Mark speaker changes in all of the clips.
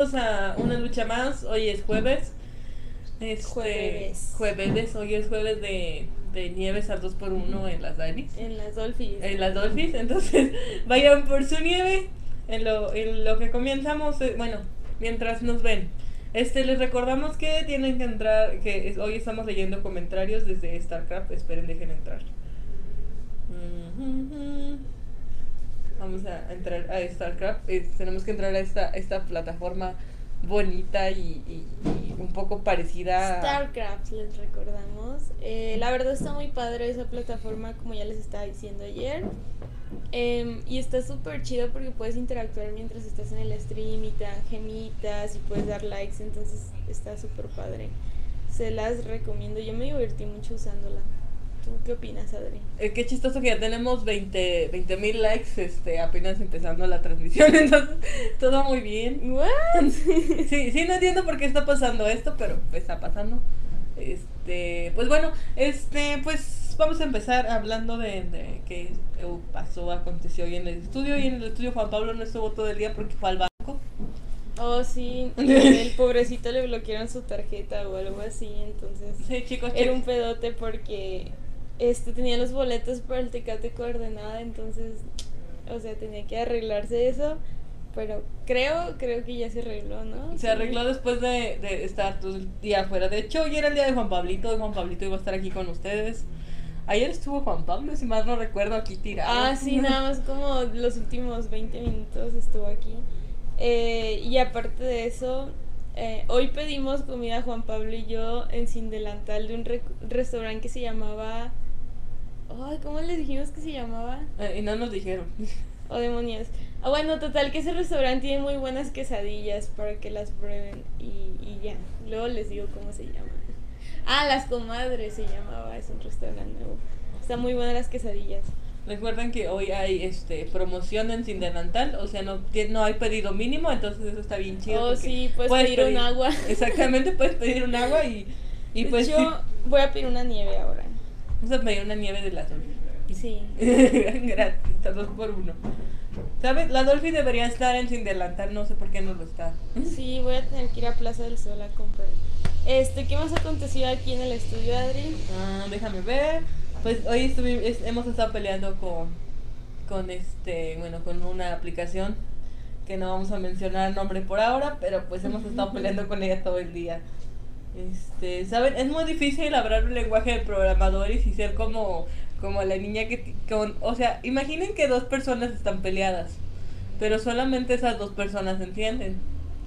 Speaker 1: a una lucha más. Hoy es jueves. Este,
Speaker 2: Jueves.
Speaker 1: Jueves. Hoy es jueves de, de nieves al 2x1 en las Dailies.
Speaker 2: En las Dolphins.
Speaker 1: En las Dolphins. Entonces, vayan por su nieve. En lo, en lo que comenzamos, eh, bueno, mientras nos ven. Este, les recordamos que tienen que entrar, que es- hoy estamos leyendo comentarios desde StarCraft. Esperen, dejen entrar. Ujú. Vamos a entrar a StarCraft. eh, tenemos que entrar a esta, esta plataforma bonita y, un poco parecida a...
Speaker 2: StarCraft, les recordamos. Eh, la verdad está muy padre esa plataforma, como ya les estaba diciendo ayer. Em, y está súper chido porque puedes interactuar mientras estás en el stream y te dan gemitas y puedes dar likes, entonces está súper padre. Se las recomiendo, yo me divertí mucho usándola. ¿Tú qué opinas, Adri?
Speaker 1: Eh, qué chistoso que ya tenemos 20 mil likes este, apenas empezando la transmisión, entonces todo muy bien.
Speaker 2: ¿What?
Speaker 1: Sí, sí, no entiendo por qué está pasando esto, pero está pasando. Este, pues bueno, este, pues vamos a empezar hablando de, de qué pasó, aconteció hoy en el estudio. Y en el estudio Juan Pablo no estuvo todo el día porque fue al banco.
Speaker 2: Oh, sí, el pobrecito le bloquearon su tarjeta o algo así, entonces...
Speaker 1: Sí, chicos,
Speaker 2: Era un pedote porque este tenía los boletos para el Tecate coordenada, entonces, o sea, tenía que arreglarse eso, pero creo, creo que ya se arregló, ¿no?
Speaker 1: Se
Speaker 2: Sí.
Speaker 1: arregló después de, de estar todo el día afuera. De hecho, hoy era el día de Juan Pablito. Y Juan Pablito iba a estar aquí con ustedes. Ayer estuvo Juan Pablo, si más no recuerdo, aquí tirado.
Speaker 2: Ah, sí, nada más como los últimos 20 minutos estuvo aquí. Eh, y aparte de eso, eh, hoy pedimos comida Juan Pablo y yo en Sin Delantal de un rec- restaurante que se llamaba... Ay, ¿cómo les dijimos que se llamaba?
Speaker 1: Eh, y no nos dijeron.
Speaker 2: O demonios. Ah, bueno, total, que ese restaurante tiene muy buenas quesadillas para que las prueben. Y, y ya. Luego les digo cómo se llama. Ah, Las Comadres se llamaba. Es un restaurante nuevo. Están muy buenas las quesadillas.
Speaker 1: Recuerden que hoy hay este promoción en Sin Delantal, o sea, no, no hay pedido mínimo, entonces eso está bien chido.
Speaker 2: Oh, sí, puedes pedir un agua.
Speaker 1: Exactamente, puedes pedir un agua y, y pues sí,
Speaker 2: voy a pedir una nieve ahora.
Speaker 1: Vamos a pedir una nieve de la Dolphin.
Speaker 2: Sí.
Speaker 1: Gratis, dos por uno. ¿Sabes? La Dolphin debería estar en Sin Delantal, no sé por qué no lo está.
Speaker 2: Sí, voy a tener que ir a Plaza del Sol a comprar. Este, ¿qué más ha acontecido aquí en el estudio, Adri?
Speaker 1: Ah, déjame ver. Pues hoy estuvi- es- hemos estado peleando con, con este, bueno, con una aplicación que no vamos a mencionar nombre por ahora, pero pues hemos estado peleando con ella todo el día. Este, ¿saben? Es muy difícil hablar un lenguaje de programadores y ser como, como la niña que, con, o sea, imaginen que dos personas están peleadas, pero solamente esas dos personas entienden.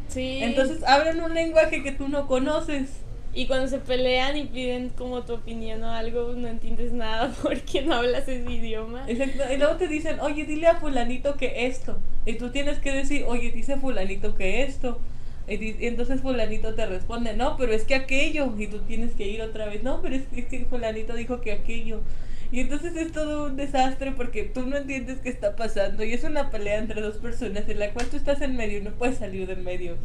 Speaker 2: Sí.
Speaker 1: Entonces abren un lenguaje que tú no conoces.
Speaker 2: Y cuando se pelean y piden como tu opinión o algo, no entiendes nada porque no hablas ese idioma.
Speaker 1: Exacto. Y luego te dicen, oye, dile a fulanito que esto. Y tú tienes que decir, oye, dice fulanito que esto. Y, entonces fulanito te responde, no, pero es que aquello. Y tú tienes que ir otra vez, no, pero es que fulanito dijo que aquello. Y entonces es todo un desastre porque tú no entiendes qué está pasando. Y es una pelea entre dos personas en la cual tú estás en medio y no puedes salir del medio.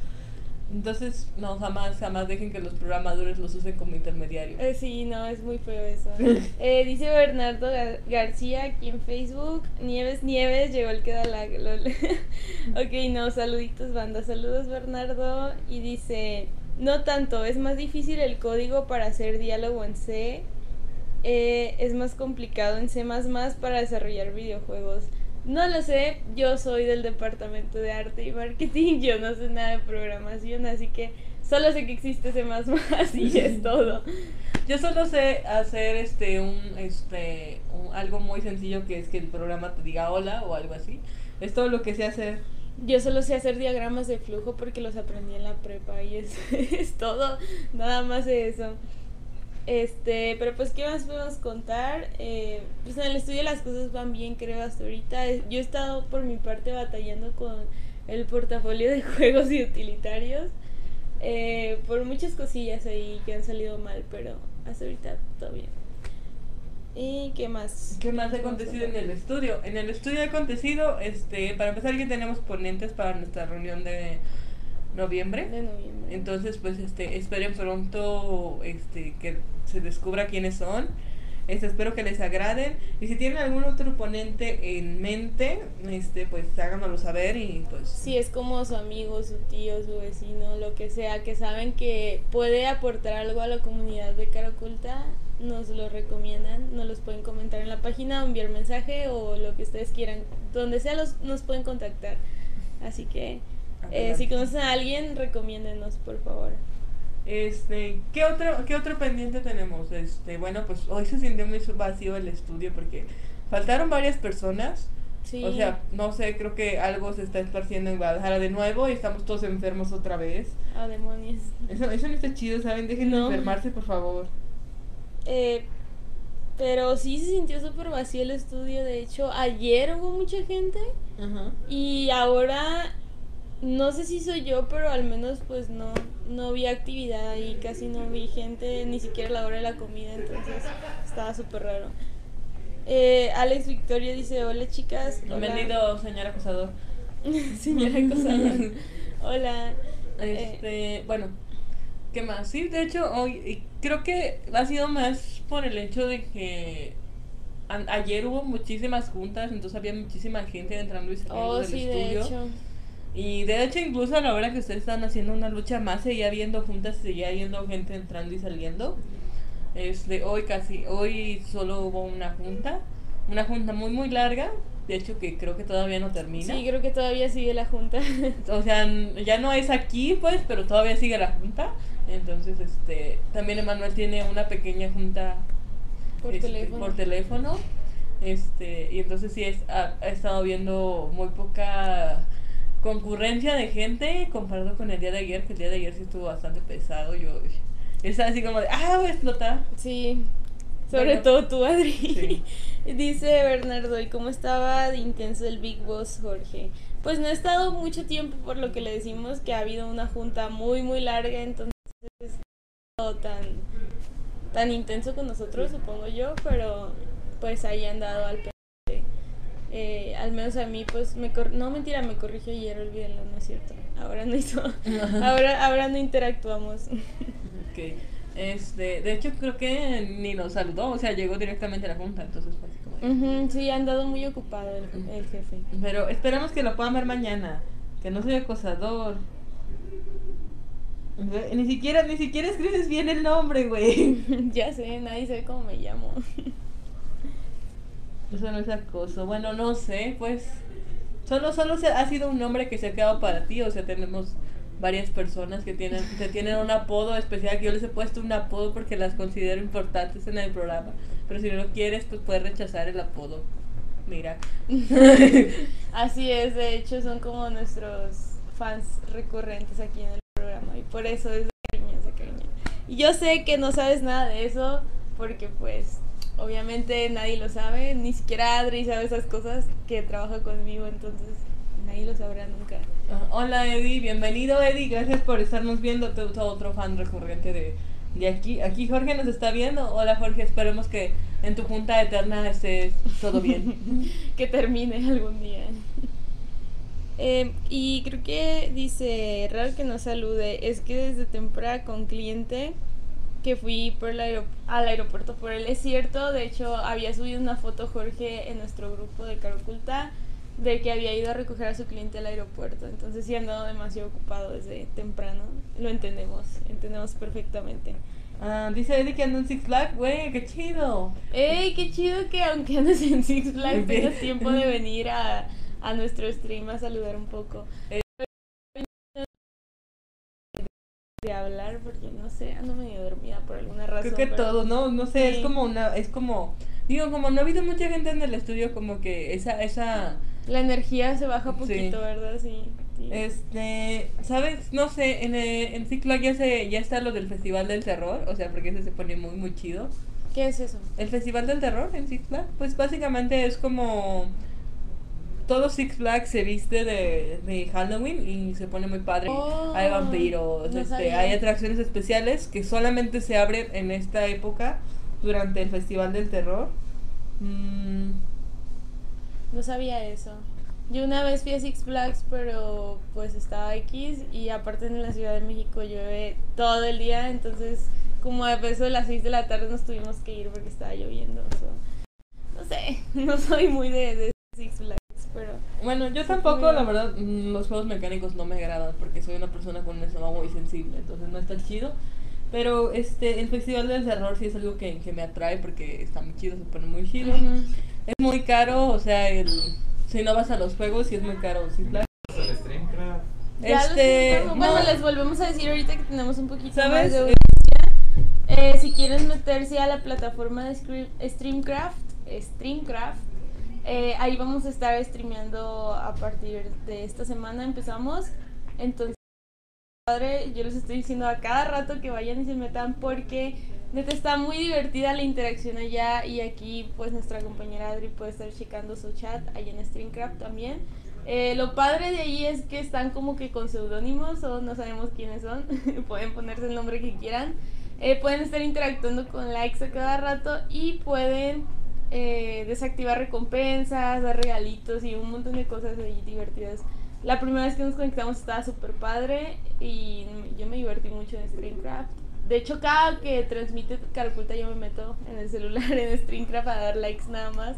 Speaker 1: Entonces, no, jamás, jamás dejen que los programadores los usen como intermediario.
Speaker 2: Eh, sí, no, es muy feo eso. Eh, dice Bernardo Gar- García aquí en Facebook. Nieves, Nieves, llegó el que da la... ok, no, saluditos, banda. Saludos, Bernardo. Y dice, no tanto, es más difícil el código para hacer diálogo en C. Eh, es más complicado en C++ para desarrollar videojuegos. No lo sé, yo soy del departamento de arte y marketing, yo no sé nada de programación, así que solo sé que existe C++ y es todo.
Speaker 1: Yo solo sé hacer este un este un- algo muy sencillo que es que el programa te diga hola o algo así. Es todo lo que sé hacer.
Speaker 2: Yo solo sé hacer diagramas de flujo porque los aprendí en la prepa y es, es todo, nada más de eso. Este, pero pues, ¿qué más podemos contar? Eh, pues en el estudio las cosas van bien, creo, hasta ahorita. Yo he estado por mi parte batallando con el portafolio de juegos y utilitarios. eh, por muchas cosillas ahí que han salido mal, pero hasta ahorita todo bien. ¿Y qué más?
Speaker 1: ¿Qué más ha acontecido en el estudio? En el estudio ha acontecido, este, para empezar que tenemos ponentes para nuestra reunión de noviembre.
Speaker 2: De noviembre.
Speaker 1: Entonces, pues este, esperen pronto este que se descubra quiénes son. Este, espero que les agraden. Y si tienen algún otro ponente en mente, este, pues háganoslo saber y pues.
Speaker 2: Si es como su amigo, su tío, su vecino, lo que sea, que saben que puede aportar algo a la comunidad de cara oculta, nos lo recomiendan, nos los pueden comentar en la página, enviar mensaje o lo que ustedes quieran. Donde sea los, nos pueden contactar. Así que eh, si conocen a alguien, recomiéndenos, por favor.
Speaker 1: Este, ¿qué otro, ¿qué otro pendiente tenemos? Este, bueno, pues hoy se sintió muy vacío el estudio porque faltaron varias personas. Sí. O sea, no sé, creo que algo se está esparciendo en Guadalajara de nuevo y estamos todos enfermos otra vez.
Speaker 2: Ah, demonios.
Speaker 1: Eso, eso no está chido, ¿saben? Dejen de enfermarse, por favor.
Speaker 2: Eh, pero sí se sintió súper vacío el estudio. De hecho, ayer hubo mucha gente. Ajá. Y ahora no sé si soy yo, pero al menos pues no, no vi actividad y casi no vi gente, ni siquiera la hora de la comida, entonces estaba súper raro. Eh, Alex Victoria dice, hola chicas.
Speaker 1: Bienvenido, señor acosador.
Speaker 2: señor acosador. hola.
Speaker 1: Este, bueno, ¿qué más? Sí, de hecho, hoy creo que ha sido más por el hecho de que ayer hubo muchísimas juntas, entonces había muchísima gente entrando y saliendo oh, del sí, estudio. De hecho. Y de hecho, incluso a la hora que ustedes están haciendo una lucha más, seguía viendo juntas, seguía viendo gente entrando y saliendo. Este, hoy casi, hoy solo hubo una junta, una junta muy muy larga, de hecho que creo que todavía no termina.
Speaker 2: Sí, creo que todavía sigue la junta.
Speaker 1: o sea, ya no es aquí pues, pero todavía sigue la junta. Entonces, este, también Emanuel tiene una pequeña junta
Speaker 2: por
Speaker 1: este,
Speaker 2: teléfono.
Speaker 1: Por teléfono. Este, y entonces sí es, ha, ha estado viendo muy poca concurrencia de gente comparado con el día de ayer, que el día de ayer sí estuvo bastante pesado. Yo estaba así como de, ah, voy a explotar.
Speaker 2: Sí, sobre todo tú, Adri. Dice Bernardo, ¿y cómo estaba de intenso el Big Boss, Jorge? Pues no he estado mucho tiempo, por lo que le decimos que ha habido una junta muy, muy larga, entonces no tan, tan intenso con nosotros, supongo yo, pero pues ahí han dado al eh, al menos a mí, pues, me no mentira, me corrigió ayer, olvídenlo, no es cierto. Ahora no hizo, ahora, ahora no interactuamos.
Speaker 1: ok. Este, de hecho, creo que ni nos saludó, o sea, llegó directamente a la junta, entonces fue así
Speaker 2: como. sí, ha andado muy ocupado el, el, jefe.
Speaker 1: Pero esperamos que lo puedan ver mañana, que no soy acosador. Ni siquiera, ni siquiera escribes bien el nombre, güey.
Speaker 2: ya sé, nadie sabe cómo me llamo.
Speaker 1: Eso no es acoso. Bueno, no sé, pues. Solo, solo se, ha sido un nombre que se ha quedado para ti. O sea, tenemos varias personas que tienen, que tienen un apodo especial. Que yo les he puesto un apodo porque las considero importantes en el programa. Pero si no lo quieres, pues puedes rechazar el apodo. Mira.
Speaker 2: Así es, de hecho, son como nuestros fans recurrentes aquí en el programa. Y por eso es de cariño, de cariño. Y yo sé que no sabes nada de eso porque pues obviamente nadie lo sabe, ni siquiera Adri sabe esas cosas que trabaja conmigo, entonces nadie lo sabrá nunca.
Speaker 1: Hola Eddie, bienvenido Eddie, gracias por estarnos viendo, otro fan recurrente de, de aquí. Aquí Jorge nos está viendo. Hola Jorge, esperemos que en tu junta eterna esté todo bien.
Speaker 2: que termine algún día. Eh, y creo que dice, raro que nos salude, es que desde temprano con cliente que fui por el al aeropuerto por él. Es cierto, de hecho había subido una foto Jorge en nuestro grupo de Caroculta de que había ido a recoger a su cliente al aeropuerto. Entonces sí andado demasiado ocupado desde temprano. Lo entendemos, entendemos perfectamente.
Speaker 1: Ah, dice Eddie que anda en Six Flags, güey, qué chido.
Speaker 2: ¡Ey, qué chido que aunque andes en Six Flags tengas tiempo de venir a, a nuestro stream a saludar un poco. De hablar porque no sé, ando medio dormida por alguna razón.
Speaker 1: Creo que todo, ¿no? No sé, es como una, es como, digo, como no ha habido mucha gente en el estudio, como que esa, esa...
Speaker 2: La energía se baja poquito, ¿verdad? Sí,
Speaker 1: Este, ¿sabes? No sé, en, eh, en Ciclo ya, se, ya está lo del Festival del Terror, o sea, porque ese se pone muy, muy chido.
Speaker 2: ¿Qué es eso?
Speaker 1: El Festival del Terror en Six pues básicamente es como todo Six Flags se viste de, de Halloween y se pone muy padre.
Speaker 2: Oh,
Speaker 1: hay vampiros, este, hay atracciones especiales que solamente se abren en esta época durante el Festival del Terror. Mm.
Speaker 2: No sabía eso. Yo una vez fui a Six Flags, pero pues estaba X y aparte en la Ciudad de México llueve todo el día, entonces como a eso de las 6 de la tarde nos tuvimos que ir porque estaba lloviendo. no sé, no soy muy de, de Six Flags, pero...
Speaker 1: Bueno, yo tampoco, la verdad, mm, los juegos mecánicos no me agradan porque soy una persona con un estómago muy sensible, entonces no está chido. Pero este, el Festival del Terror sí es algo que, que me atrae porque está muy chido, se pone muy chido. Es muy caro, o sea, el, si no vas a los juegos, sí es muy caro Six Flags.
Speaker 2: Este, bueno, les volvemos a decir ahorita que tenemos un poquito
Speaker 1: ¿Sabes?
Speaker 2: más de eh, si quieren meterse a la plataforma de Streamcraft, Streamcraft, eh, ahí vamos a estar streameando a partir de esta semana. Empezamos. Entonces, padre, yo les estoy diciendo a cada rato que vayan y se metan porque neta está muy divertida la interacción allá y aquí pues nuestra compañera Adri puede estar checando su chat allá en Streamcraft también. Eh, lo padre de ahí es que están como que con seudónimos o no sabemos quiénes son, pueden ponerse el nombre que quieran. Eh, pueden estar interactuando con likes a cada rato y pueden eh, desactivar recompensas, dar regalitos y un montón de cosas ahí divertidas. La primera vez que nos conectamos estaba súper padre y yo me divertí mucho en Streamcraft. De hecho, cada que transmite Caraculta yo me meto en el celular en Streamcraft a dar likes nada más.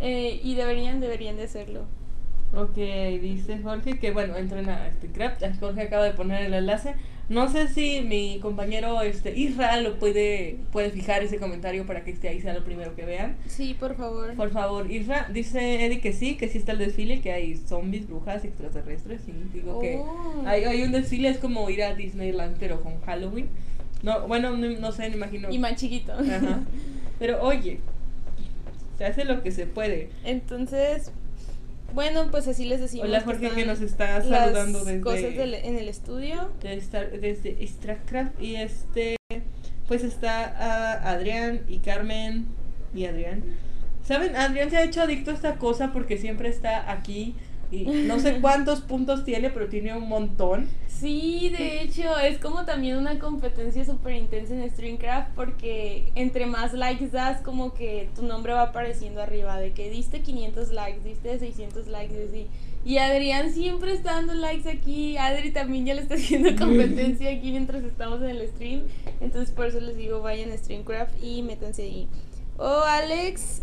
Speaker 2: Eh, y deberían, deberían de hacerlo.
Speaker 1: Ok, dice Jorge que bueno, entren a Streamcraft. Jorge acaba de poner el enlace. No sé si mi compañero este Israel lo puede puede fijar ese comentario para que esté ahí sea lo primero que vean.
Speaker 2: Sí, por favor.
Speaker 1: Por favor, Isra, dice Eddie que sí, que sí está el desfile, que hay zombies, brujas, extraterrestres, y digo que
Speaker 2: Oh.
Speaker 1: hay, hay un desfile, es como ir a Disneyland pero con Halloween. No, bueno, no, no sé, me imagino.
Speaker 2: Y más chiquito.
Speaker 1: Ajá. Pero oye, se hace lo que se puede.
Speaker 2: Entonces, bueno, pues así les decimos.
Speaker 1: Hola Jorge que nos está saludando desde
Speaker 2: cosas del- en el estudio.
Speaker 1: de desde Extracraft y este pues está ah, Adrián y Carmen y Adrián. ¿Saben? Adrián se ha hecho adicto a esta cosa porque siempre está aquí y no sé cuántos puntos tiene, pero tiene un montón.
Speaker 2: Sí, de hecho, es como también una competencia súper intensa en StreamCraft porque entre más likes das, como que tu nombre va apareciendo arriba, de que diste 500 likes, diste 600 likes, y así. Y Adrián siempre está dando likes aquí, Adri también ya le está haciendo competencia aquí mientras estamos en el stream, entonces por eso les digo, vayan a StreamCraft y métanse ahí. Oh, Alex,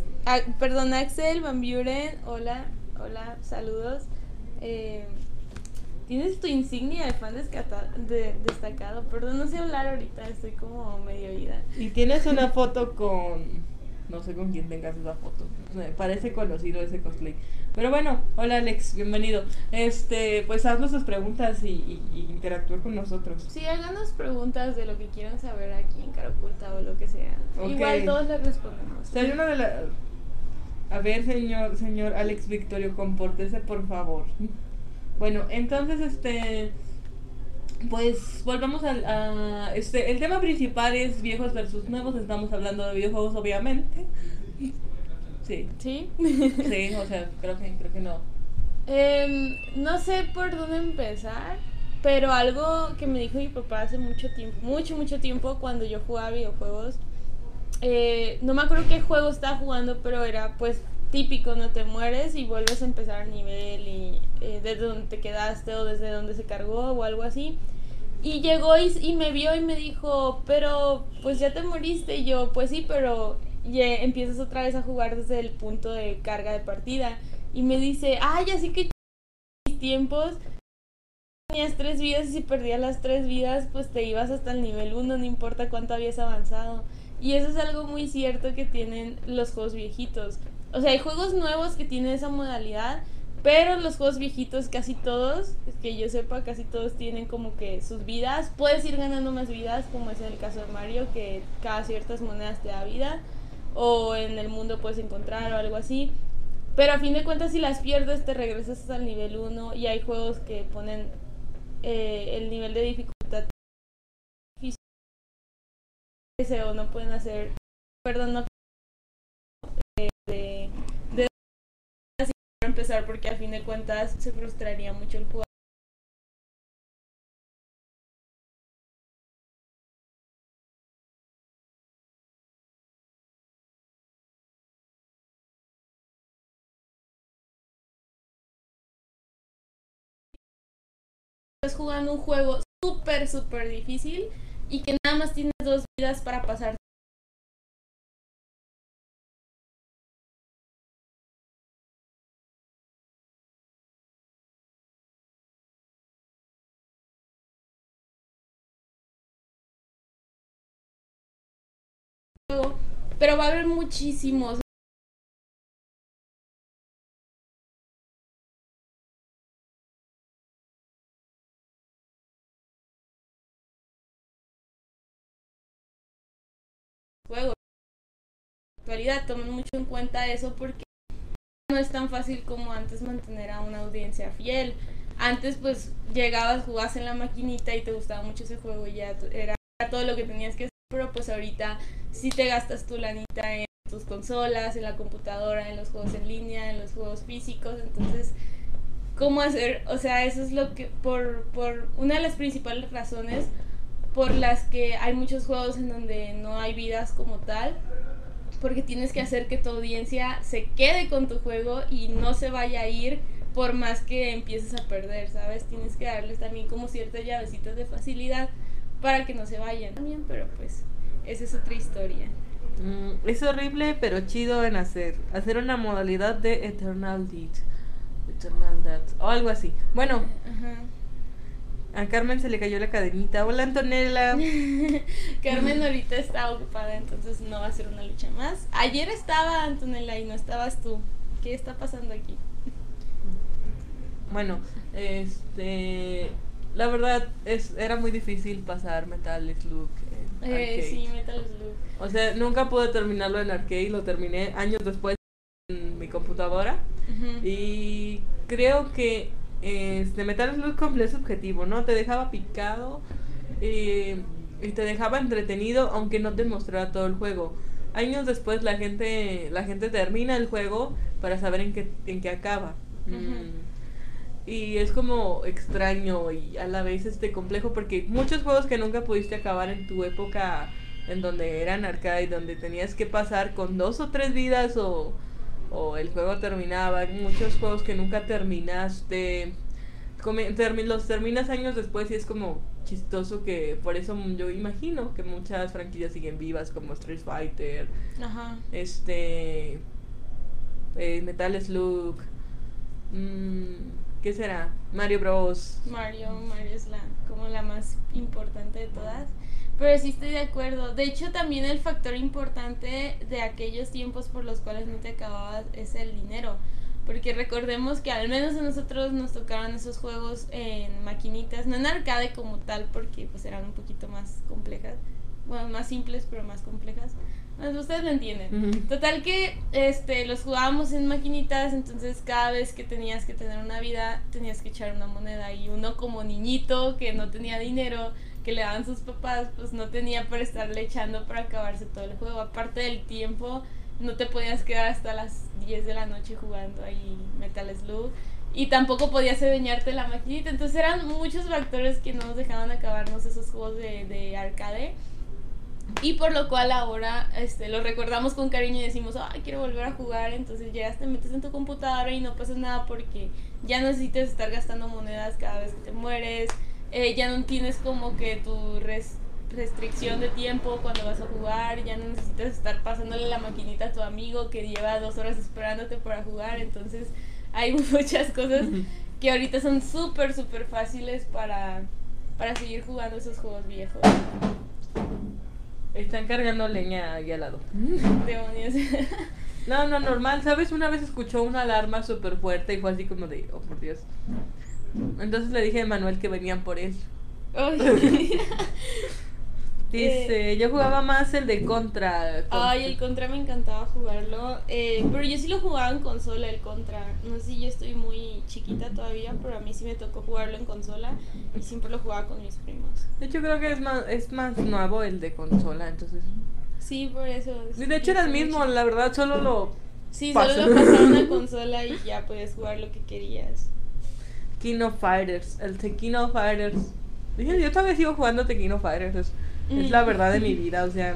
Speaker 2: perdón, Axel, Van Buren, hola, hola, saludos. Eh, Tienes tu insignia de fan de- destacado. Perdón, no sé hablar ahorita, estoy como medio oída.
Speaker 1: Y tienes una foto con no sé con quién tengas esa foto. Me parece conocido ese cosplay. Pero bueno, hola Alex, bienvenido. Este, pues haznos sus preguntas y, y, y interactúa con nosotros.
Speaker 2: Sí, háganos preguntas de lo que quieran saber aquí en Cara Oculta o lo que sea. Igual todos les respondemos.
Speaker 1: Si hay una de la... A ver, señor, señor Alex Victorio, compórtese por favor. Bueno, entonces, este... Pues volvamos al... A, este, el tema principal es viejos versus nuevos. Estamos hablando de videojuegos, obviamente. Sí,
Speaker 2: ¿Sí?
Speaker 1: sí, o sea, creo que, creo que no.
Speaker 2: Em, no sé por dónde empezar, pero algo que me dijo mi papá hace mucho tiempo, mucho, mucho tiempo, cuando yo jugaba videojuegos, eh, no me acuerdo qué juego estaba jugando, pero era pues típico, no te mueres y vuelves a empezar el nivel y eh, desde donde te quedaste o desde donde se cargó o algo así. Y llegó y, y me vio y me dijo, pero pues ya te moriste. Y yo, pues sí, pero ya empiezas otra vez a jugar desde el punto de carga de partida. Y me dice, ay, así que mis tiempos tenías tres vidas y si perdías las tres vidas, pues te ibas hasta el nivel 1, no importa cuánto habías avanzado. Y eso es algo muy cierto que tienen los juegos viejitos. O sea, hay juegos nuevos que tienen esa modalidad, pero los juegos viejitos, casi todos, que yo sepa, casi todos tienen como que sus vidas. Puedes ir ganando más vidas, como es en el caso de Mario, que cada ciertas monedas te da vida. O en el mundo puedes encontrar o algo así. Pero a fin de cuentas, si las pierdes, te regresas el nivel 1. Y hay juegos que ponen eh, el nivel de dificultad o no pueden hacer. Perdón, no. eh, de, de, de empezar porque a fin de cuentas se frustraría mucho el jugador. Jugando un juego súper, súper difícil y que nada más tienes dos vidas para pasar pero va a haber muchísimos. Juegos. En actualidad tomen mucho en cuenta eso porque no es tan fácil como antes mantener a una audiencia fiel. Antes pues llegabas, jugabas en la maquinita y te gustaba mucho ese juego y ya era todo lo que tenías que hacer, pero pues ahorita si te gastas tu lanita en tus consolas, en la computadora, en los juegos en línea, en los juegos físicos, entonces, ¿cómo hacer? O sea, eso es lo que, por, por una de las principales razones por las que hay muchos juegos en donde no hay vidas como tal, porque tienes que hacer que tu audiencia se quede con tu juego y no se vaya a ir por más que empieces a perder, ¿sabes? Tienes que darles también como ciertas llavecitas de facilidad para que no se vayan también, pero pues esa es otra historia.
Speaker 1: Mm, es horrible, pero chido en hacer. Hacer una modalidad de Eternal Deed. Eternal Death. O algo así. Bueno. A Carmen se le cayó la cadenita. Hola Antonella.
Speaker 2: Carmen ahorita está ocupada, entonces no va a ser una lucha más. Ayer estaba Antonella y no estabas tú. ¿Qué está pasando aquí?
Speaker 1: Bueno, este la verdad es era muy difícil pasar Metal Slug
Speaker 2: eh, sí, Metal Slug.
Speaker 1: O sea, nunca pude terminarlo en arcade, lo terminé años después en mi computadora. Y creo que este Metal Slug cumple su objetivo, ¿no? Te dejaba picado y, te dejaba entretenido aunque no te mostrara todo el juego. Años después la gente la gente termina el juego para saber en qué en qué acaba. Y es como extraño y a la vez este complejo porque muchos juegos que nunca pudiste acabar en tu época en donde eran arcade, donde tenías que pasar con dos o tres vidas o, o el juego terminaba, muchos juegos que nunca terminaste, los terminas años después y es como chistoso que por eso yo imagino que muchas franquicias siguen vivas como Street Fighter, este eh, Metal Slug. Mmm, ¿Qué será? Mario Bros.
Speaker 2: Mario, Mario es la, como la más importante de todas. Pero sí estoy de acuerdo. De hecho, también el factor importante de aquellos tiempos por los cuales no te acababas es el dinero. Porque recordemos que al menos a nosotros nos tocaron esos juegos en maquinitas, no en arcade como tal, porque pues eran un poquito más complejas. Bueno, más simples, pero más complejas. Ustedes lo entienden. Total que este los jugábamos en maquinitas, entonces cada vez que tenías que tener una vida, tenías que echar una moneda. Y uno como niñito que no tenía dinero, que le daban sus papás, pues no tenía para estarle echando para acabarse todo el juego. Aparte del tiempo, no te podías quedar hasta las 10 de la noche jugando ahí Metal Slug. Y tampoco podías enseñarte la maquinita. Entonces eran muchos factores que no nos dejaban acabarnos esos juegos de, de arcade y por lo cual ahora este, lo recordamos con cariño y decimos, ay, quiero volver a jugar. Entonces llegas, te metes en tu computadora y no pasa nada porque ya no necesitas estar gastando monedas cada vez que te mueres. Eh, ya no tienes como que tu restricción de tiempo cuando vas a jugar. Ya no necesitas estar pasándole la maquinita a tu amigo que lleva dos horas esperándote para jugar. Entonces hay muchas cosas que ahorita son súper, súper fáciles para, para seguir jugando esos juegos viejos.
Speaker 1: Están cargando leña ahí al lado.
Speaker 2: Demonios.
Speaker 1: No, no, normal. ¿Sabes? Una vez escuchó una alarma súper fuerte y fue así como de, oh, por Dios. Entonces le dije a Manuel que venían por él. Dice, eh, yo jugaba más el de Contra.
Speaker 2: Ay, el Contra me encantaba jugarlo. Eh, pero yo sí lo jugaba en consola, el Contra. No sé si yo estoy muy chiquita todavía, pero a mí sí me tocó jugarlo en consola y siempre lo jugaba con mis primos.
Speaker 1: De hecho, creo que es más, es más nuevo el de consola, entonces.
Speaker 2: Sí, por eso.
Speaker 1: De hecho, era el mismo, la verdad, solo lo.
Speaker 2: Sí, solo lo pasaron a consola y ya puedes jugar lo que querías.
Speaker 1: King of Fighters, el Tequino Fighters. Dije, yo todavía sigo jugando Tequino Fighters. Es la verdad de mi vida, o sea,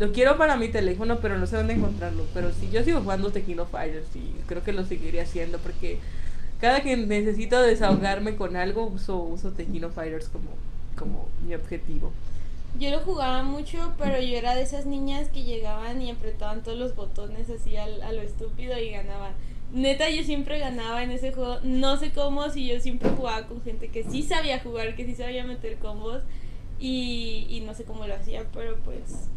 Speaker 1: lo quiero para mi teléfono, pero no sé dónde encontrarlo. Pero sí, yo sigo jugando Tequino Fighters y creo que lo seguiré haciendo porque cada que necesito desahogarme con algo uso, uso Tequino Fighters como, como mi objetivo.
Speaker 2: Yo lo jugaba mucho, pero yo era de esas niñas que llegaban y apretaban todos los botones así a, a lo estúpido y ganaban. Neta, yo siempre ganaba en ese juego. No sé cómo, si yo siempre jugaba con gente que sí sabía jugar, que sí sabía meter combos. Y, y no sé cómo lo hacía, pero pues.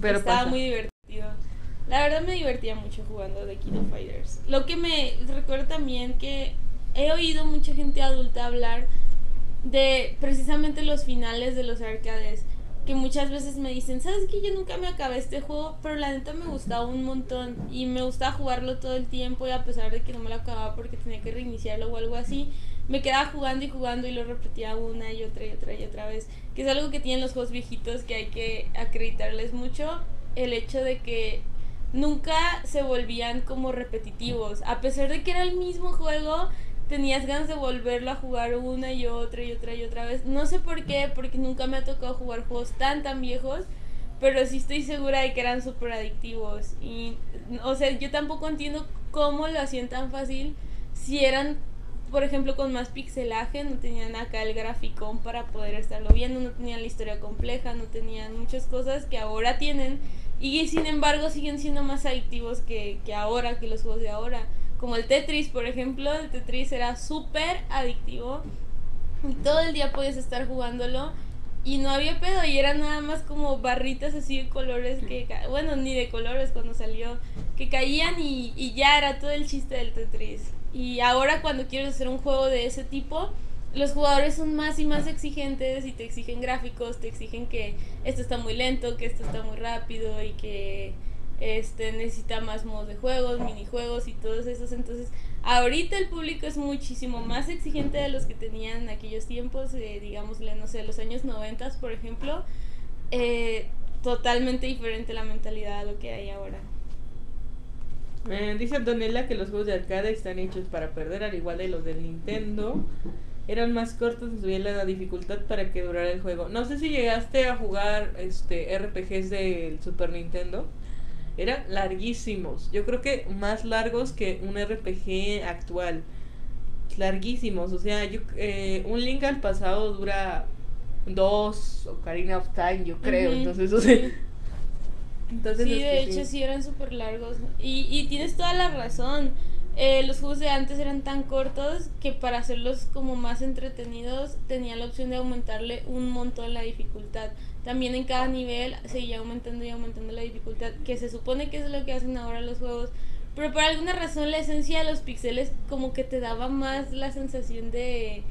Speaker 1: Pero
Speaker 2: estaba
Speaker 1: pasa.
Speaker 2: muy divertido. La verdad me divertía mucho jugando The King of Fighters. Lo que me recuerdo también que he oído mucha gente adulta hablar de precisamente los finales de los arcades. Que muchas veces me dicen, ¿sabes que Yo nunca me acabé este juego, pero la neta me gustaba un montón. Y me gustaba jugarlo todo el tiempo y a pesar de que no me lo acababa porque tenía que reiniciarlo o algo así, me quedaba jugando y jugando y lo repetía una y otra y otra y otra vez. Que es algo que tienen los juegos viejitos que hay que acreditarles mucho. El hecho de que nunca se volvían como repetitivos. A pesar de que era el mismo juego, tenías ganas de volverlo a jugar una y otra y otra y otra vez. No sé por qué, porque nunca me ha tocado jugar juegos tan tan viejos, pero sí estoy segura de que eran súper adictivos. Y, o sea, yo tampoco entiendo cómo lo hacían tan fácil si eran, por ejemplo, con más pixelaje, no tenían acá el graficón para poder estarlo viendo, no tenían la historia compleja, no tenían muchas cosas que ahora tienen. Y sin embargo siguen siendo más adictivos que, que ahora, que los juegos de ahora como el Tetris, por ejemplo, el Tetris era súper adictivo. Y todo el día podías estar jugándolo y no había pedo y eran nada más como barritas así de colores que, bueno, ni de colores cuando salió, que caían y, y ya era todo el chiste del Tetris. Y ahora cuando quieres hacer un juego de ese tipo, los jugadores son más y más exigentes y te exigen gráficos, te exigen que esto está muy lento, que esto está muy rápido y que este necesita más modos de juegos, minijuegos y todos esos. Entonces, ahorita el público es muchísimo más exigente de los que tenían en aquellos tiempos, eh, digámosle, no sé, los años 90, por ejemplo. Eh, totalmente diferente la mentalidad a lo que hay ahora.
Speaker 1: Eh, dice Antonella que los juegos de arcade están hechos para perder, al igual de los del Nintendo. Eran más cortos y subían la dificultad para que durara el juego. No sé si llegaste a jugar este RPGs del Super Nintendo. Eran larguísimos. Yo creo que más largos que un RPG actual. Larguísimos. O sea, yo, eh, un Link al pasado dura dos Ocarina of Time, yo creo. Entonces, o sea, entonces
Speaker 2: Sí,
Speaker 1: es
Speaker 2: de hecho sí eran súper largos. Y, y tienes toda la razón. Eh, los juegos de antes eran tan cortos que para hacerlos como más entretenidos tenía la opción de aumentarle un montón la dificultad. También en cada nivel seguía aumentando y aumentando la dificultad, que se supone que es lo que hacen ahora los juegos. Pero por alguna razón la esencia de los píxeles como que te daba más la sensación de,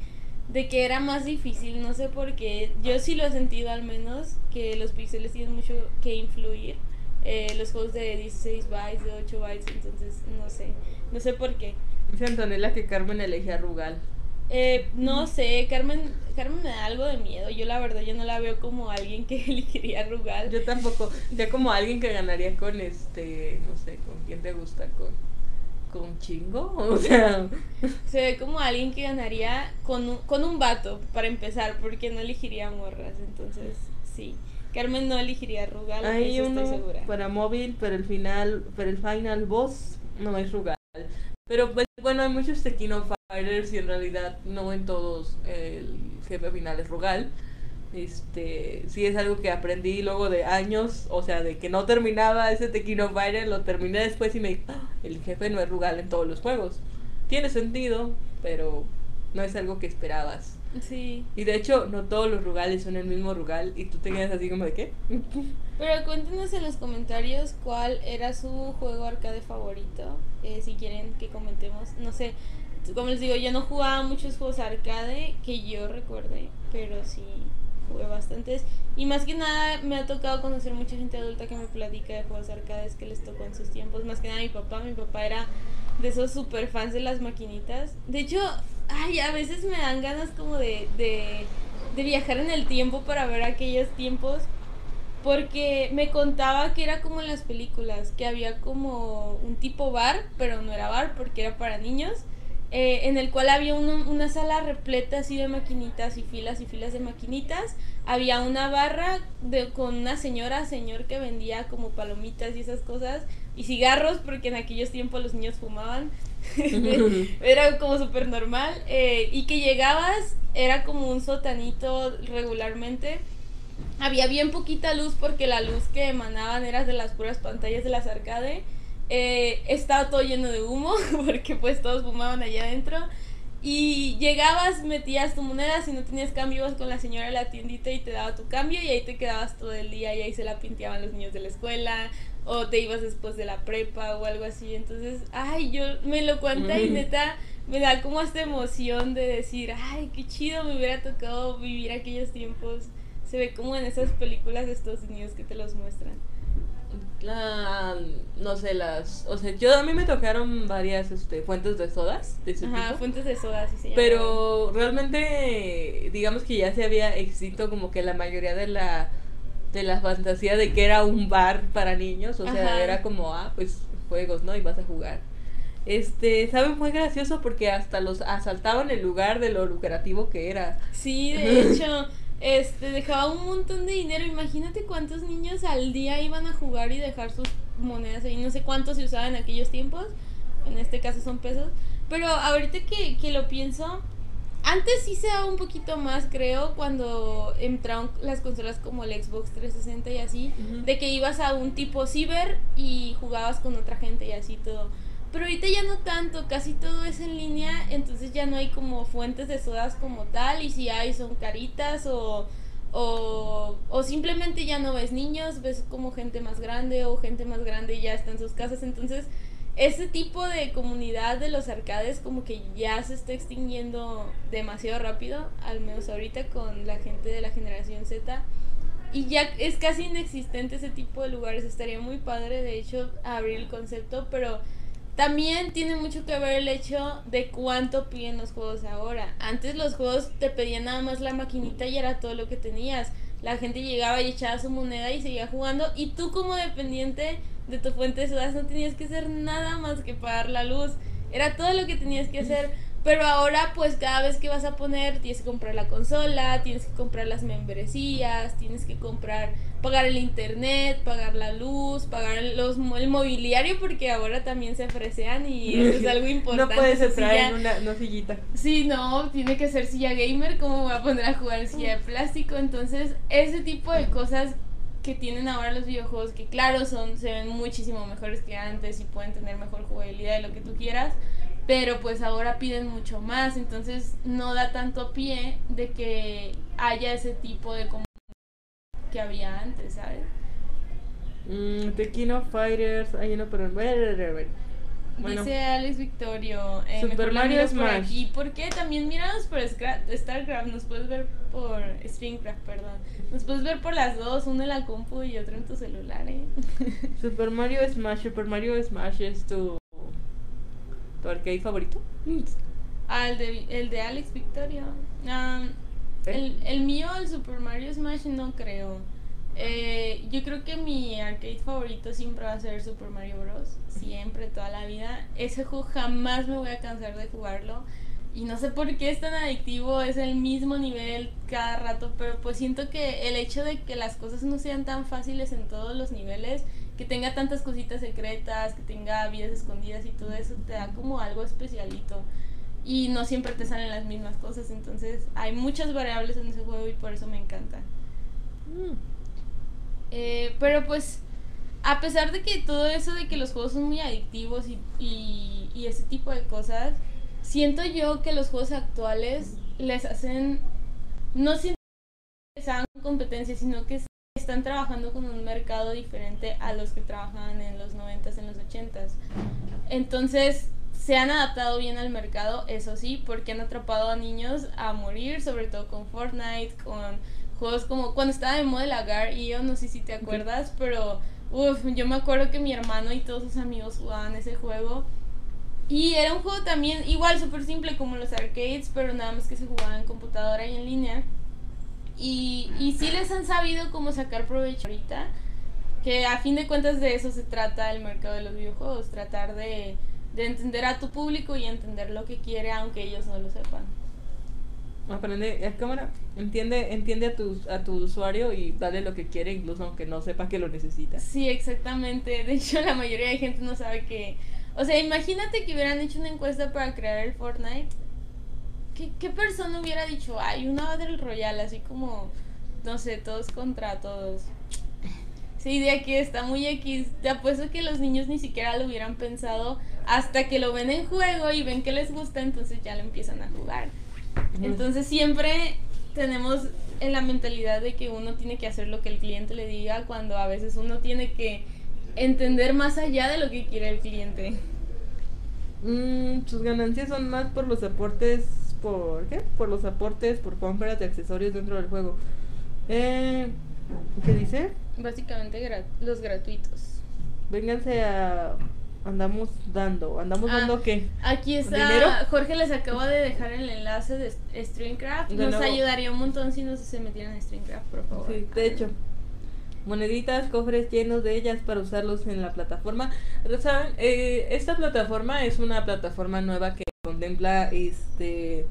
Speaker 2: de que era más difícil, no sé por qué. Yo sí lo he sentido al menos, que los píxeles tienen mucho que influir. Eh, los juegos de 16 bytes, de 8 bytes, entonces no sé, no sé por qué.
Speaker 1: Dice Antonella que Carmen elegía Rugal.
Speaker 2: Eh, no sé, Carmen, Carmen me da algo de miedo. Yo la verdad yo no la veo como alguien que elegiría Rugal.
Speaker 1: Yo tampoco. Ya como alguien que ganaría con este, no sé, con quién te gusta, con con chingo, o sea,
Speaker 2: Se ve como alguien que ganaría con un, con un vato, para empezar, porque no elegiría morras. Entonces, sí. Carmen no elegiría Rugal,
Speaker 1: hay
Speaker 2: eso
Speaker 1: uno
Speaker 2: estoy segura.
Speaker 1: para móvil, pero el final, pero el final boss no es Rugal. Pero pues bueno, hay muchos Tequino Fighters y en realidad no en todos el jefe final es Rugal. Este, sí es algo que aprendí luego de años, o sea, de que no terminaba ese Tequino Fighter, lo terminé después y me dije, "Ah, el jefe no es Rugal en todos los juegos. Tiene sentido, pero no es algo que esperabas.
Speaker 2: Sí.
Speaker 1: Y de hecho, no todos los Rugales son el mismo Rugal y tú te quedas así como de qué?
Speaker 2: Pero cuéntenos en los comentarios cuál era su juego arcade favorito. eh, si quieren que comentemos. No sé, como les digo, yo no jugaba muchos juegos arcade que yo recuerde, pero sí jugué bastantes. Y más que nada me ha tocado conocer mucha gente adulta que me platica de juegos arcades que les tocó en sus tiempos. Más que nada mi papá. Mi papá era de esos super fans de las maquinitas. De hecho, ay, a veces me dan ganas como de, de, de viajar en el tiempo para ver aquellos tiempos. Porque me contaba que era como en las películas, que había como un tipo bar, pero no era bar porque era para niños, eh, en el cual había uno- una sala repleta así de maquinitas y filas y filas de maquinitas. Había una barra de, con una señora, señor que vendía como palomitas y esas cosas, y cigarros, porque en aquellos tiempos los niños fumaban. era como súper normal. eh, y que llegabas, era como un sotanito regularmente había bien poquita luz porque la luz que emanaban era de las puras pantallas de las arcade. Eh, estaba todo lleno de humo porque pues todos fumaban allá adentro. Y llegabas, metías tu moneda, si no tenías cambio ibas con la señora de la tiendita y te daba tu cambio y ahí te quedabas todo el día y ahí se la pinteaban los niños de la escuela o te ibas después de la prepa o algo así. Entonces, ay, yo me lo cuenta y neta me da como esta emoción de decir, ay, qué chido me hubiera tocado vivir aquellos tiempos. Se ve como en esas películas de Estados Unidos que te los muestran.
Speaker 1: Ah, no sé, las. O sea, yo a mí me tocaron varias este, fuentes de sodas. De ese
Speaker 2: Ajá,
Speaker 1: tipo,
Speaker 2: fuentes de soda, sí
Speaker 1: pero realmente, digamos que ya se había extinto como que la mayoría de la. De la fantasía de que era un bar para niños. O sea,
Speaker 2: Ajá.
Speaker 1: era como, ah, pues juegos, ¿no? Y vas a jugar. Este, ¿saben? Fue gracioso porque hasta los asaltaban en lugar de lo lucrativo que era.
Speaker 2: Sí, de hecho, este dejaba un montón de dinero. Imagínate cuántos niños al día iban a jugar y dejar sus monedas ahí. No sé cuántos se usaba en aquellos tiempos. En este caso son pesos. Pero ahorita que, que lo pienso, antes sí se daba un poquito más, creo, cuando entraron las consolas como el Xbox 360 y así, de que ibas a un tipo ciber y jugabas con otra gente y así todo. Pero ahorita ya no tanto, casi todo es en línea, entonces ya no hay como fuentes de sodas como tal, y si hay son caritas o, o, o simplemente ya no ves niños, ves como gente más grande o gente más grande ya está en sus casas, entonces ese tipo de comunidad de los arcades como que ya se está extinguiendo demasiado rápido, al menos ahorita con la gente de la generación Z. Y ya es casi inexistente ese tipo de lugares. Estaría muy padre, de hecho, abrir el concepto, pero también tiene mucho que ver el hecho de cuánto piden los juegos ahora. Antes los juegos te pedían nada más la maquinita y era todo lo que tenías. La gente llegaba y echaba su moneda y seguía jugando. Y tú como dependiente de tu fuente de sodas no tenías que hacer nada más que pagar la luz. Era todo lo que tenías que hacer. Pero ahora pues cada vez que vas a poner tienes que comprar la consola, tienes que comprar las membresías, tienes que comprar, pagar el internet, pagar la luz, pagar los, el mobiliario porque ahora también se fresean y eso es algo importante.
Speaker 1: No puedes entrar en una, sillita.
Speaker 2: Sí, no, tiene que ser silla gamer, ¿cómo voy a poner a jugar silla de plástico? Entonces, ese tipo de cosas que tienen ahora los videojuegos, que claro, son se ven muchísimo mejores que antes y pueden tener mejor jugabilidad y lo que tú quieras, pero pues ahora piden mucho más, entonces no da tanto pie de que haya ese tipo de comunidad que había antes, ¿sabes?
Speaker 1: Mm, of Fighters. Ay, no, pero. Bueno,
Speaker 2: Dice Alex Victorio, eh,
Speaker 1: Super Mario
Speaker 2: miras por
Speaker 1: Smash.
Speaker 2: aquí. ¿Por qué? También miramos por StarCraft, nos puedes ver por Streamcraft, perdón. Nos puedes ver por las dos, uno en la compu y otro en tu celular, ¿eh?
Speaker 1: Super Mario Smash. Super Mario Smash es tu. ¿Tu arcade favorito?
Speaker 2: Ah, el de, el de Alex Victorio. Ah,
Speaker 1: ¿Eh?
Speaker 2: el, el mío, el Super Mario Smash, no creo. Eh, yo creo que mi arcade favorito siempre va a ser Super Mario Bros. Siempre, toda la vida. Ese juego jamás me voy a cansar de jugarlo. Y no sé por qué es tan adictivo, es el mismo nivel cada rato, pero pues siento que el hecho de que las cosas no sean tan fáciles en todos los niveles, que tenga tantas cositas secretas, que tenga vidas escondidas y todo eso, te da como algo especialito. Y no siempre te salen las mismas cosas, entonces hay muchas variables en ese juego y por eso me encanta.
Speaker 1: Mm.
Speaker 2: Eh, pero pues, a pesar de que todo eso de que los juegos son muy adictivos y, y, y ese tipo de cosas, siento yo que los juegos actuales les hacen, no siento que les hagan competencia, sino que están trabajando con un mercado diferente a los que trabajaban en los 90s, en los 80s. Entonces, se han adaptado bien al mercado, eso sí, porque han atrapado a niños a morir, sobre todo con Fortnite, con juegos como cuando estaba de moda el agar y yo no sé si te acuerdas, pero uf, yo me acuerdo que mi hermano y todos sus amigos jugaban ese juego. Y era un juego también igual súper simple como los arcades, pero nada más que se jugaba en computadora y en línea. Y, y sí les han sabido cómo sacar provecho ahorita, que a fin de cuentas de eso se trata el mercado de los videojuegos, tratar de, de entender a tu público y entender lo que quiere aunque ellos no lo sepan.
Speaker 1: Aprende, es cámara, entiende, entiende a tu, a tu usuario y dale lo que quiere, incluso aunque no sepa que lo necesita.
Speaker 2: Sí, exactamente. De hecho, la mayoría de gente no sabe que... O sea, imagínate que hubieran hecho una encuesta para crear el Fortnite. ¿Qué, qué persona hubiera dicho, ay, una Battle Royale, así como no sé, todos contra todos. Sí, de aquí está muy X. Te apuesto que los niños ni siquiera lo hubieran pensado hasta que lo ven en juego y ven que les gusta, entonces ya lo empiezan a jugar. Entonces siempre tenemos en la mentalidad de que uno tiene que hacer lo que el cliente le diga cuando a veces uno tiene que entender más allá de lo que quiere el cliente.
Speaker 1: Mm, sus ganancias son más por los aportes, por qué? Por los aportes, por compras de accesorios dentro del juego. Eh, ¿Qué dice?
Speaker 2: Básicamente los gratuitos.
Speaker 1: Vénganse a andamos dando. ¿Andamos ah, dando qué?
Speaker 2: Aquí está. Jorge les acaba de dejar el enlace de Streamcraft. nos ayudaría un montón si nos se metieran en Streamcraft, por favor.
Speaker 1: Sí, de hecho. Moneditas, cofres llenos de ellas para usarlos en la plataforma. ¿Saben? Eh, esta plataforma es una plataforma nueva que contempla este.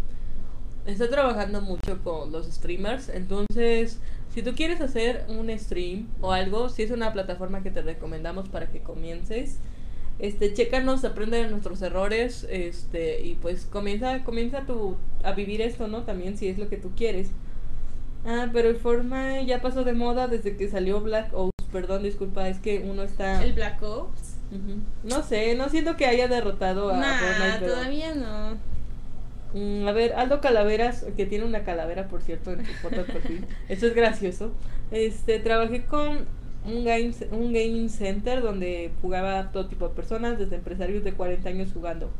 Speaker 1: Está trabajando mucho con los streamers. Entonces, si tú quieres hacer un stream o algo, si es una plataforma que te recomendamos para que comiences este, chécanos, aprende de nuestros errores, este, y pues comienza, comienza tu, a vivir esto, ¿no? También si es lo que tú quieres. Ah, pero el Fortnite ya pasó de moda desde que salió Black Ops, perdón, disculpa, es que uno está...
Speaker 2: ¿El Black Ops?
Speaker 1: No sé, no siento que haya derrotado a
Speaker 2: Fortnite. todavía no.
Speaker 1: Mm, a ver, Aldo Calaveras, que tiene una calavera, por cierto, en su foto de perfil. Eso es gracioso. Este, trabajé con un, game, un gaming center donde jugaba todo tipo de personas, desde empresarios de 40 años jugando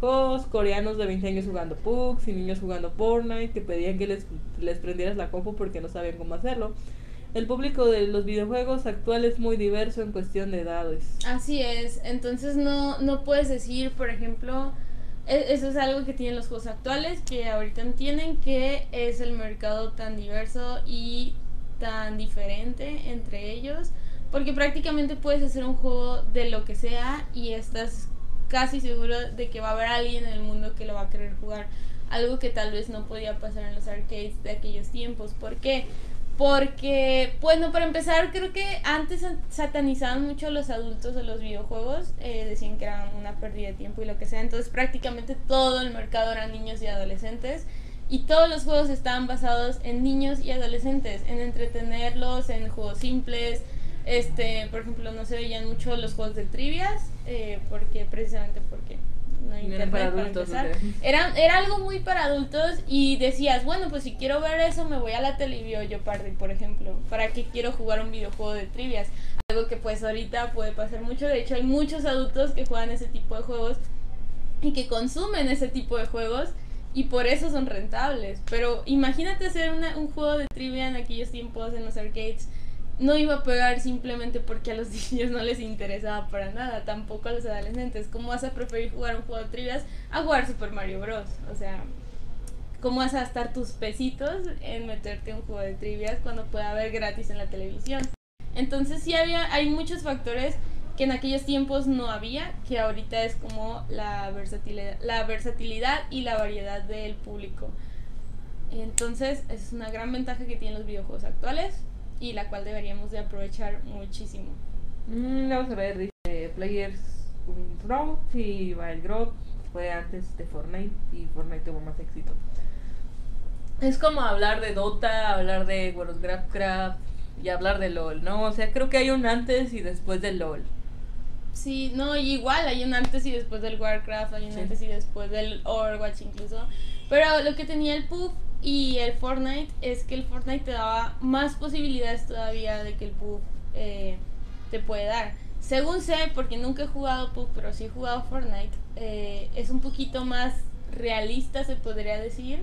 Speaker 1: juegos, coreanos de 20 años jugando pugs y niños jugando Fortnite que pedían que les, les prendieras la compu porque no sabían cómo hacerlo. El público de los videojuegos actual es muy diverso en cuestión de edades.
Speaker 2: Así es, entonces no, no puedes decir, por ejemplo, e, eso es algo que tienen los juegos actuales, que ahorita tienen, que es el mercado tan diverso y tan diferente entre ellos, porque prácticamente puedes hacer un juego de lo que sea y estás casi seguro de que va a haber alguien en el mundo que lo va a querer jugar. Algo que tal vez no podía pasar en los arcades de aquellos tiempos. ¿Por qué? Porque, bueno, para empezar, creo que antes satanizaban mucho los adultos de los videojuegos, eh, decían que eran una pérdida de tiempo y lo que sea, entonces prácticamente todo el mercado eran niños y adolescentes y todos los juegos estaban basados en niños y adolescentes, en entretenerlos, en juegos simples. Este, por ejemplo, no se veían mucho los juegos de trivias, eh, porque precisamente porque no hay internet para, adultos, Era, era algo muy para adultos y decías, bueno, pues si quiero ver eso me voy a la tele y Party, por ejemplo. ¿Para qué quiero jugar un videojuego de trivias? Algo que pues ahorita puede pasar mucho. De hecho, hay muchos adultos que juegan ese tipo de juegos y que consumen ese tipo de juegos y por eso son rentables. Pero imagínate hacer un juego de trivia en aquellos tiempos en los arcades. No iba a pegar simplemente porque a los niños no les interesaba para nada, tampoco a los adolescentes. ¿Cómo vas a preferir jugar un juego de trivias a jugar Super Mario Bros? O sea, ¿cómo vas a gastar tus pesitos en meterte un juego de trivias cuando puede haber gratis en la televisión? Entonces sí había, hay muchos factores que en aquellos tiempos no había, que ahorita es como la versatilidad, la versatilidad y la variedad del público. Entonces, es una gran ventaja que tienen los videojuegos actuales y la cual deberíamos de aprovechar muchísimo.
Speaker 1: Mm, vamos a ver, dice Players Road y Wild Grove fue antes de Fortnite y Fortnite tuvo más éxito. Es como hablar de Dota, hablar de World of Warcraft y hablar de LOL, ¿no? O sea, creo que hay un antes y después de LOL.
Speaker 2: Sí, no, igual hay un antes y después del Warcraft, hay un antes y después del Overwatch incluso. Pero lo que tenía el PUF y el Fortnite es que el Fortnite te daba más posibilidades todavía de que el PUF eh, te puede dar. Según sé, porque nunca he jugado PUF, pero sí he jugado Fortnite, eh, es un poquito más realista, se podría decir.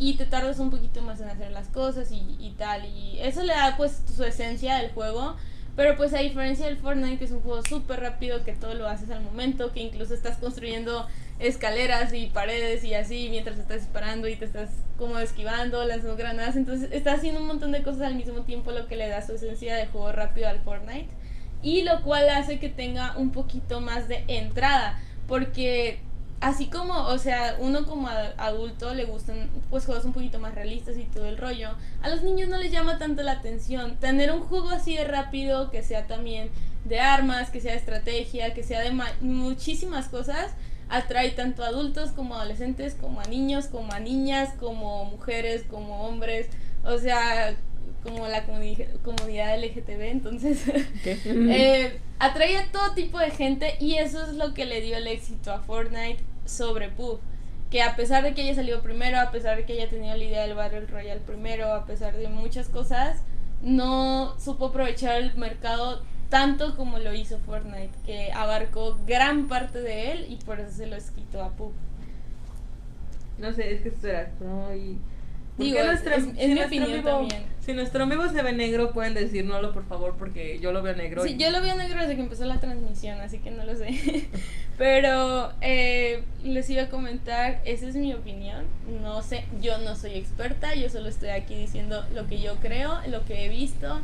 Speaker 2: Y te tardas un poquito más en hacer las cosas y, y tal. Y eso le da pues su esencia del juego pero pues a diferencia del Fortnite, que es un juego súper rápido, que todo lo haces al momento, que incluso estás construyendo escaleras y paredes y así mientras estás disparando y te estás como esquivando, lanzando granadas. Entonces estás haciendo un montón de cosas al mismo tiempo, lo que le da su esencia de juego rápido al Fortnite. Y lo cual hace que tenga un poquito más de entrada. Porque así como, o sea, uno como adulto le gustan pues juegos un poquito más realistas y todo el rollo, a los niños no les llama tanto la atención. Tener un juego así de rápido, que sea también de armas, que sea de estrategia, que sea de muchísimas cosas, atrae tanto a adultos como a adolescentes, como a niños, como a niñas, como mujeres, como hombres. O sea, como la comunidad LGTB, entonces eh, atrae a todo tipo de gente y eso es lo que le dio el éxito a Fortnite sobre PUB. Que a pesar de que haya salido primero, a pesar de que haya tenido la idea del Battle Royale primero, a pesar de muchas cosas, no supo aprovechar el mercado tanto como lo hizo Fortnite, que abarcó gran parte de él y por eso se lo quitó a PUB.
Speaker 1: No sé, es que será y
Speaker 2: Digo, es, mi opinión también.
Speaker 1: Si nuestro amigo se ve negro, pueden decírnoslo, por favor, porque yo lo veo negro.
Speaker 2: Sí, yo lo veo negro desde que empezó la transmisión, así que no lo sé. Pero eh, les iba a comentar, esa es mi opinión. No sé, yo no soy experta, yo solo estoy aquí diciendo lo que yo creo, lo que he visto,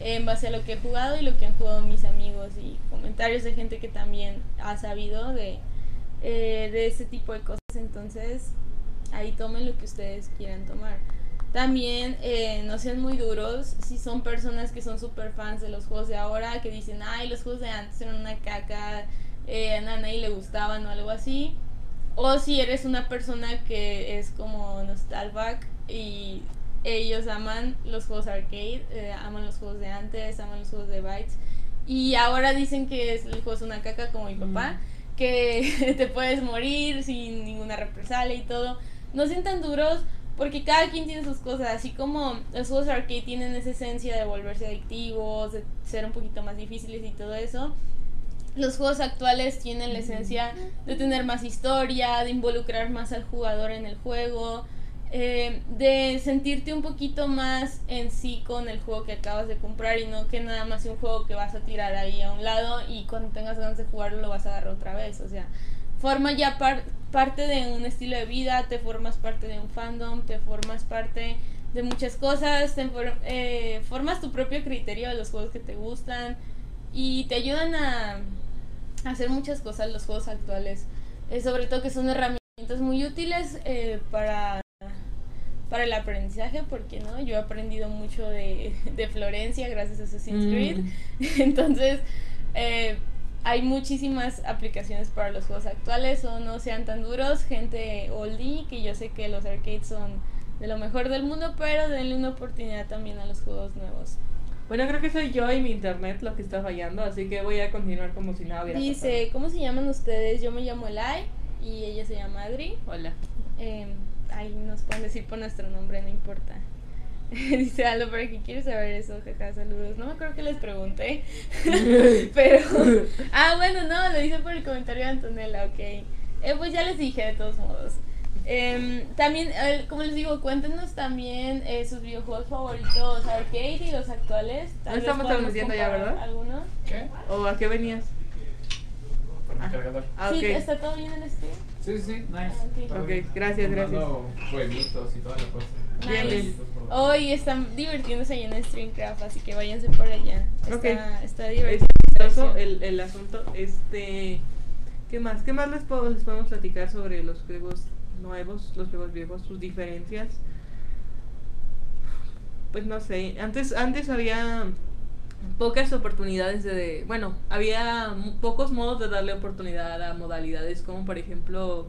Speaker 2: en base a lo que he jugado y lo que han jugado mis amigos y comentarios de gente que también ha sabido de, eh, de ese tipo de cosas. Entonces, ahí tomen lo que ustedes quieran tomar. También eh, no sean muy duros si son personas que son super fans de los juegos de ahora, que dicen, ay, los juegos de antes eran una caca, eh, a nadie le gustaban o algo así. O si eres una persona que es como nostalgic y ellos aman los juegos arcade, eh, aman los juegos de antes, aman los juegos de bytes. Y ahora dicen que el juego es una caca como mi papá, mm. que te puedes morir sin ninguna represalia y todo no sean tan duros porque cada quien tiene sus cosas, así como los juegos arcade tienen esa esencia de volverse adictivos, de ser un poquito más difíciles y todo eso. Los juegos actuales tienen la esencia de tener más historia, de involucrar más al jugador en el juego, eh, de sentirte un poquito más en sí con el juego que acabas de comprar y no que nada más un juego que vas a tirar ahí a un lado y cuando tengas ganas de jugarlo lo vas a agarrar otra vez. O sea, forma ya parte de un estilo de vida, te formas parte de un fandom, te formas parte de muchas cosas, te eh, formas tu propio criterio de los juegos que te gustan y te ayudan a, hacer muchas cosas los juegos actuales. Eh, sobre todo que son herramientas muy útiles eh, para, para el aprendizaje, porque no, yo he aprendido mucho de, de Florencia gracias a Assassin's mm. Creed. Entonces, hay muchísimas aplicaciones para los juegos actuales o no sean tan duros, gente oldie, que yo sé que los arcades son de lo mejor del mundo, pero denle una oportunidad también a los juegos nuevos.
Speaker 1: Bueno, creo que soy yo y mi internet lo que está fallando, así que voy a continuar como si nada hubiera
Speaker 2: Dice, ¿cómo se llaman ustedes? Yo me llamo Elai y ella se llama Adri.
Speaker 1: Hola.
Speaker 2: Eh, ahí nos pueden decir por nuestro nombre, no importa. Dice Aldo, ¿para qué quieres saber eso? Jaja, saludos. No me acuerdo que les pregunté. Pero. Ah, bueno, no, lo hice por el comentario de Antonella, ok. Eh, pues ya les dije, de todos modos. Eh, también, como les digo, cuéntenos también eh, sus videojuegos favoritos arcade y los actuales.
Speaker 1: no estamos transmitiendo ya, ¿verdad?
Speaker 2: ¿Alguno?
Speaker 3: ¿Qué?
Speaker 1: ¿O a qué venías?
Speaker 3: Cargador.
Speaker 2: Ah, sí, ¿está todo bien en este?
Speaker 3: Sí, sí, nice.
Speaker 2: Ah,
Speaker 1: okay. ok, gracias, gracias.
Speaker 3: Jueguitos y todas las cosas.
Speaker 2: Bien, Hoy están divirtiéndose ahí en Streamcraft, así que váyanse por allá. Está, está divertido.
Speaker 1: El, el asunto, este... ¿Qué más? ¿Qué más les, les podemos platicar sobre los juegos nuevos, los juegos viejos, sus diferencias? Pues no sé, antes, antes había pocas oportunidades de, bueno, había pocos modos de darle oportunidad a modalidades como por ejemplo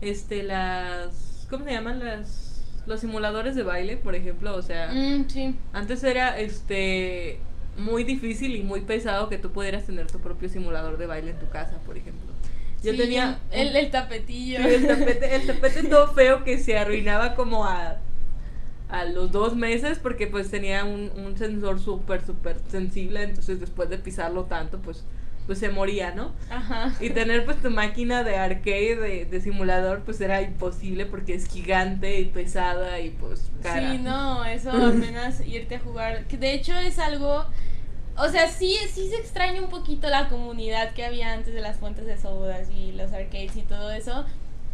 Speaker 1: este las ¿cómo se llaman las los simuladores de baile, por ejemplo, o sea,
Speaker 2: mm,
Speaker 1: antes era este muy difícil y muy pesado que tú pudieras tener tu propio simulador de baile en tu casa, por ejemplo.
Speaker 2: Yo tenía el, el tapetillo.
Speaker 1: el tapete, el tapete todo feo que se arruinaba como a a los dos meses porque pues tenía un, un sensor súper, súper sensible, entonces después de pisarlo tanto, pues pues se moría, ¿no?
Speaker 2: Ajá.
Speaker 1: Y tener pues tu máquina de arcade, de, simulador, pues era imposible porque es gigante y pesada y pues
Speaker 2: cara. Sí, no, eso apenas irte a jugar, que de hecho es algo... O sea, sí, sí se extraña un poquito la comunidad que había antes de las fuentes de sodas y los arcades y todo eso.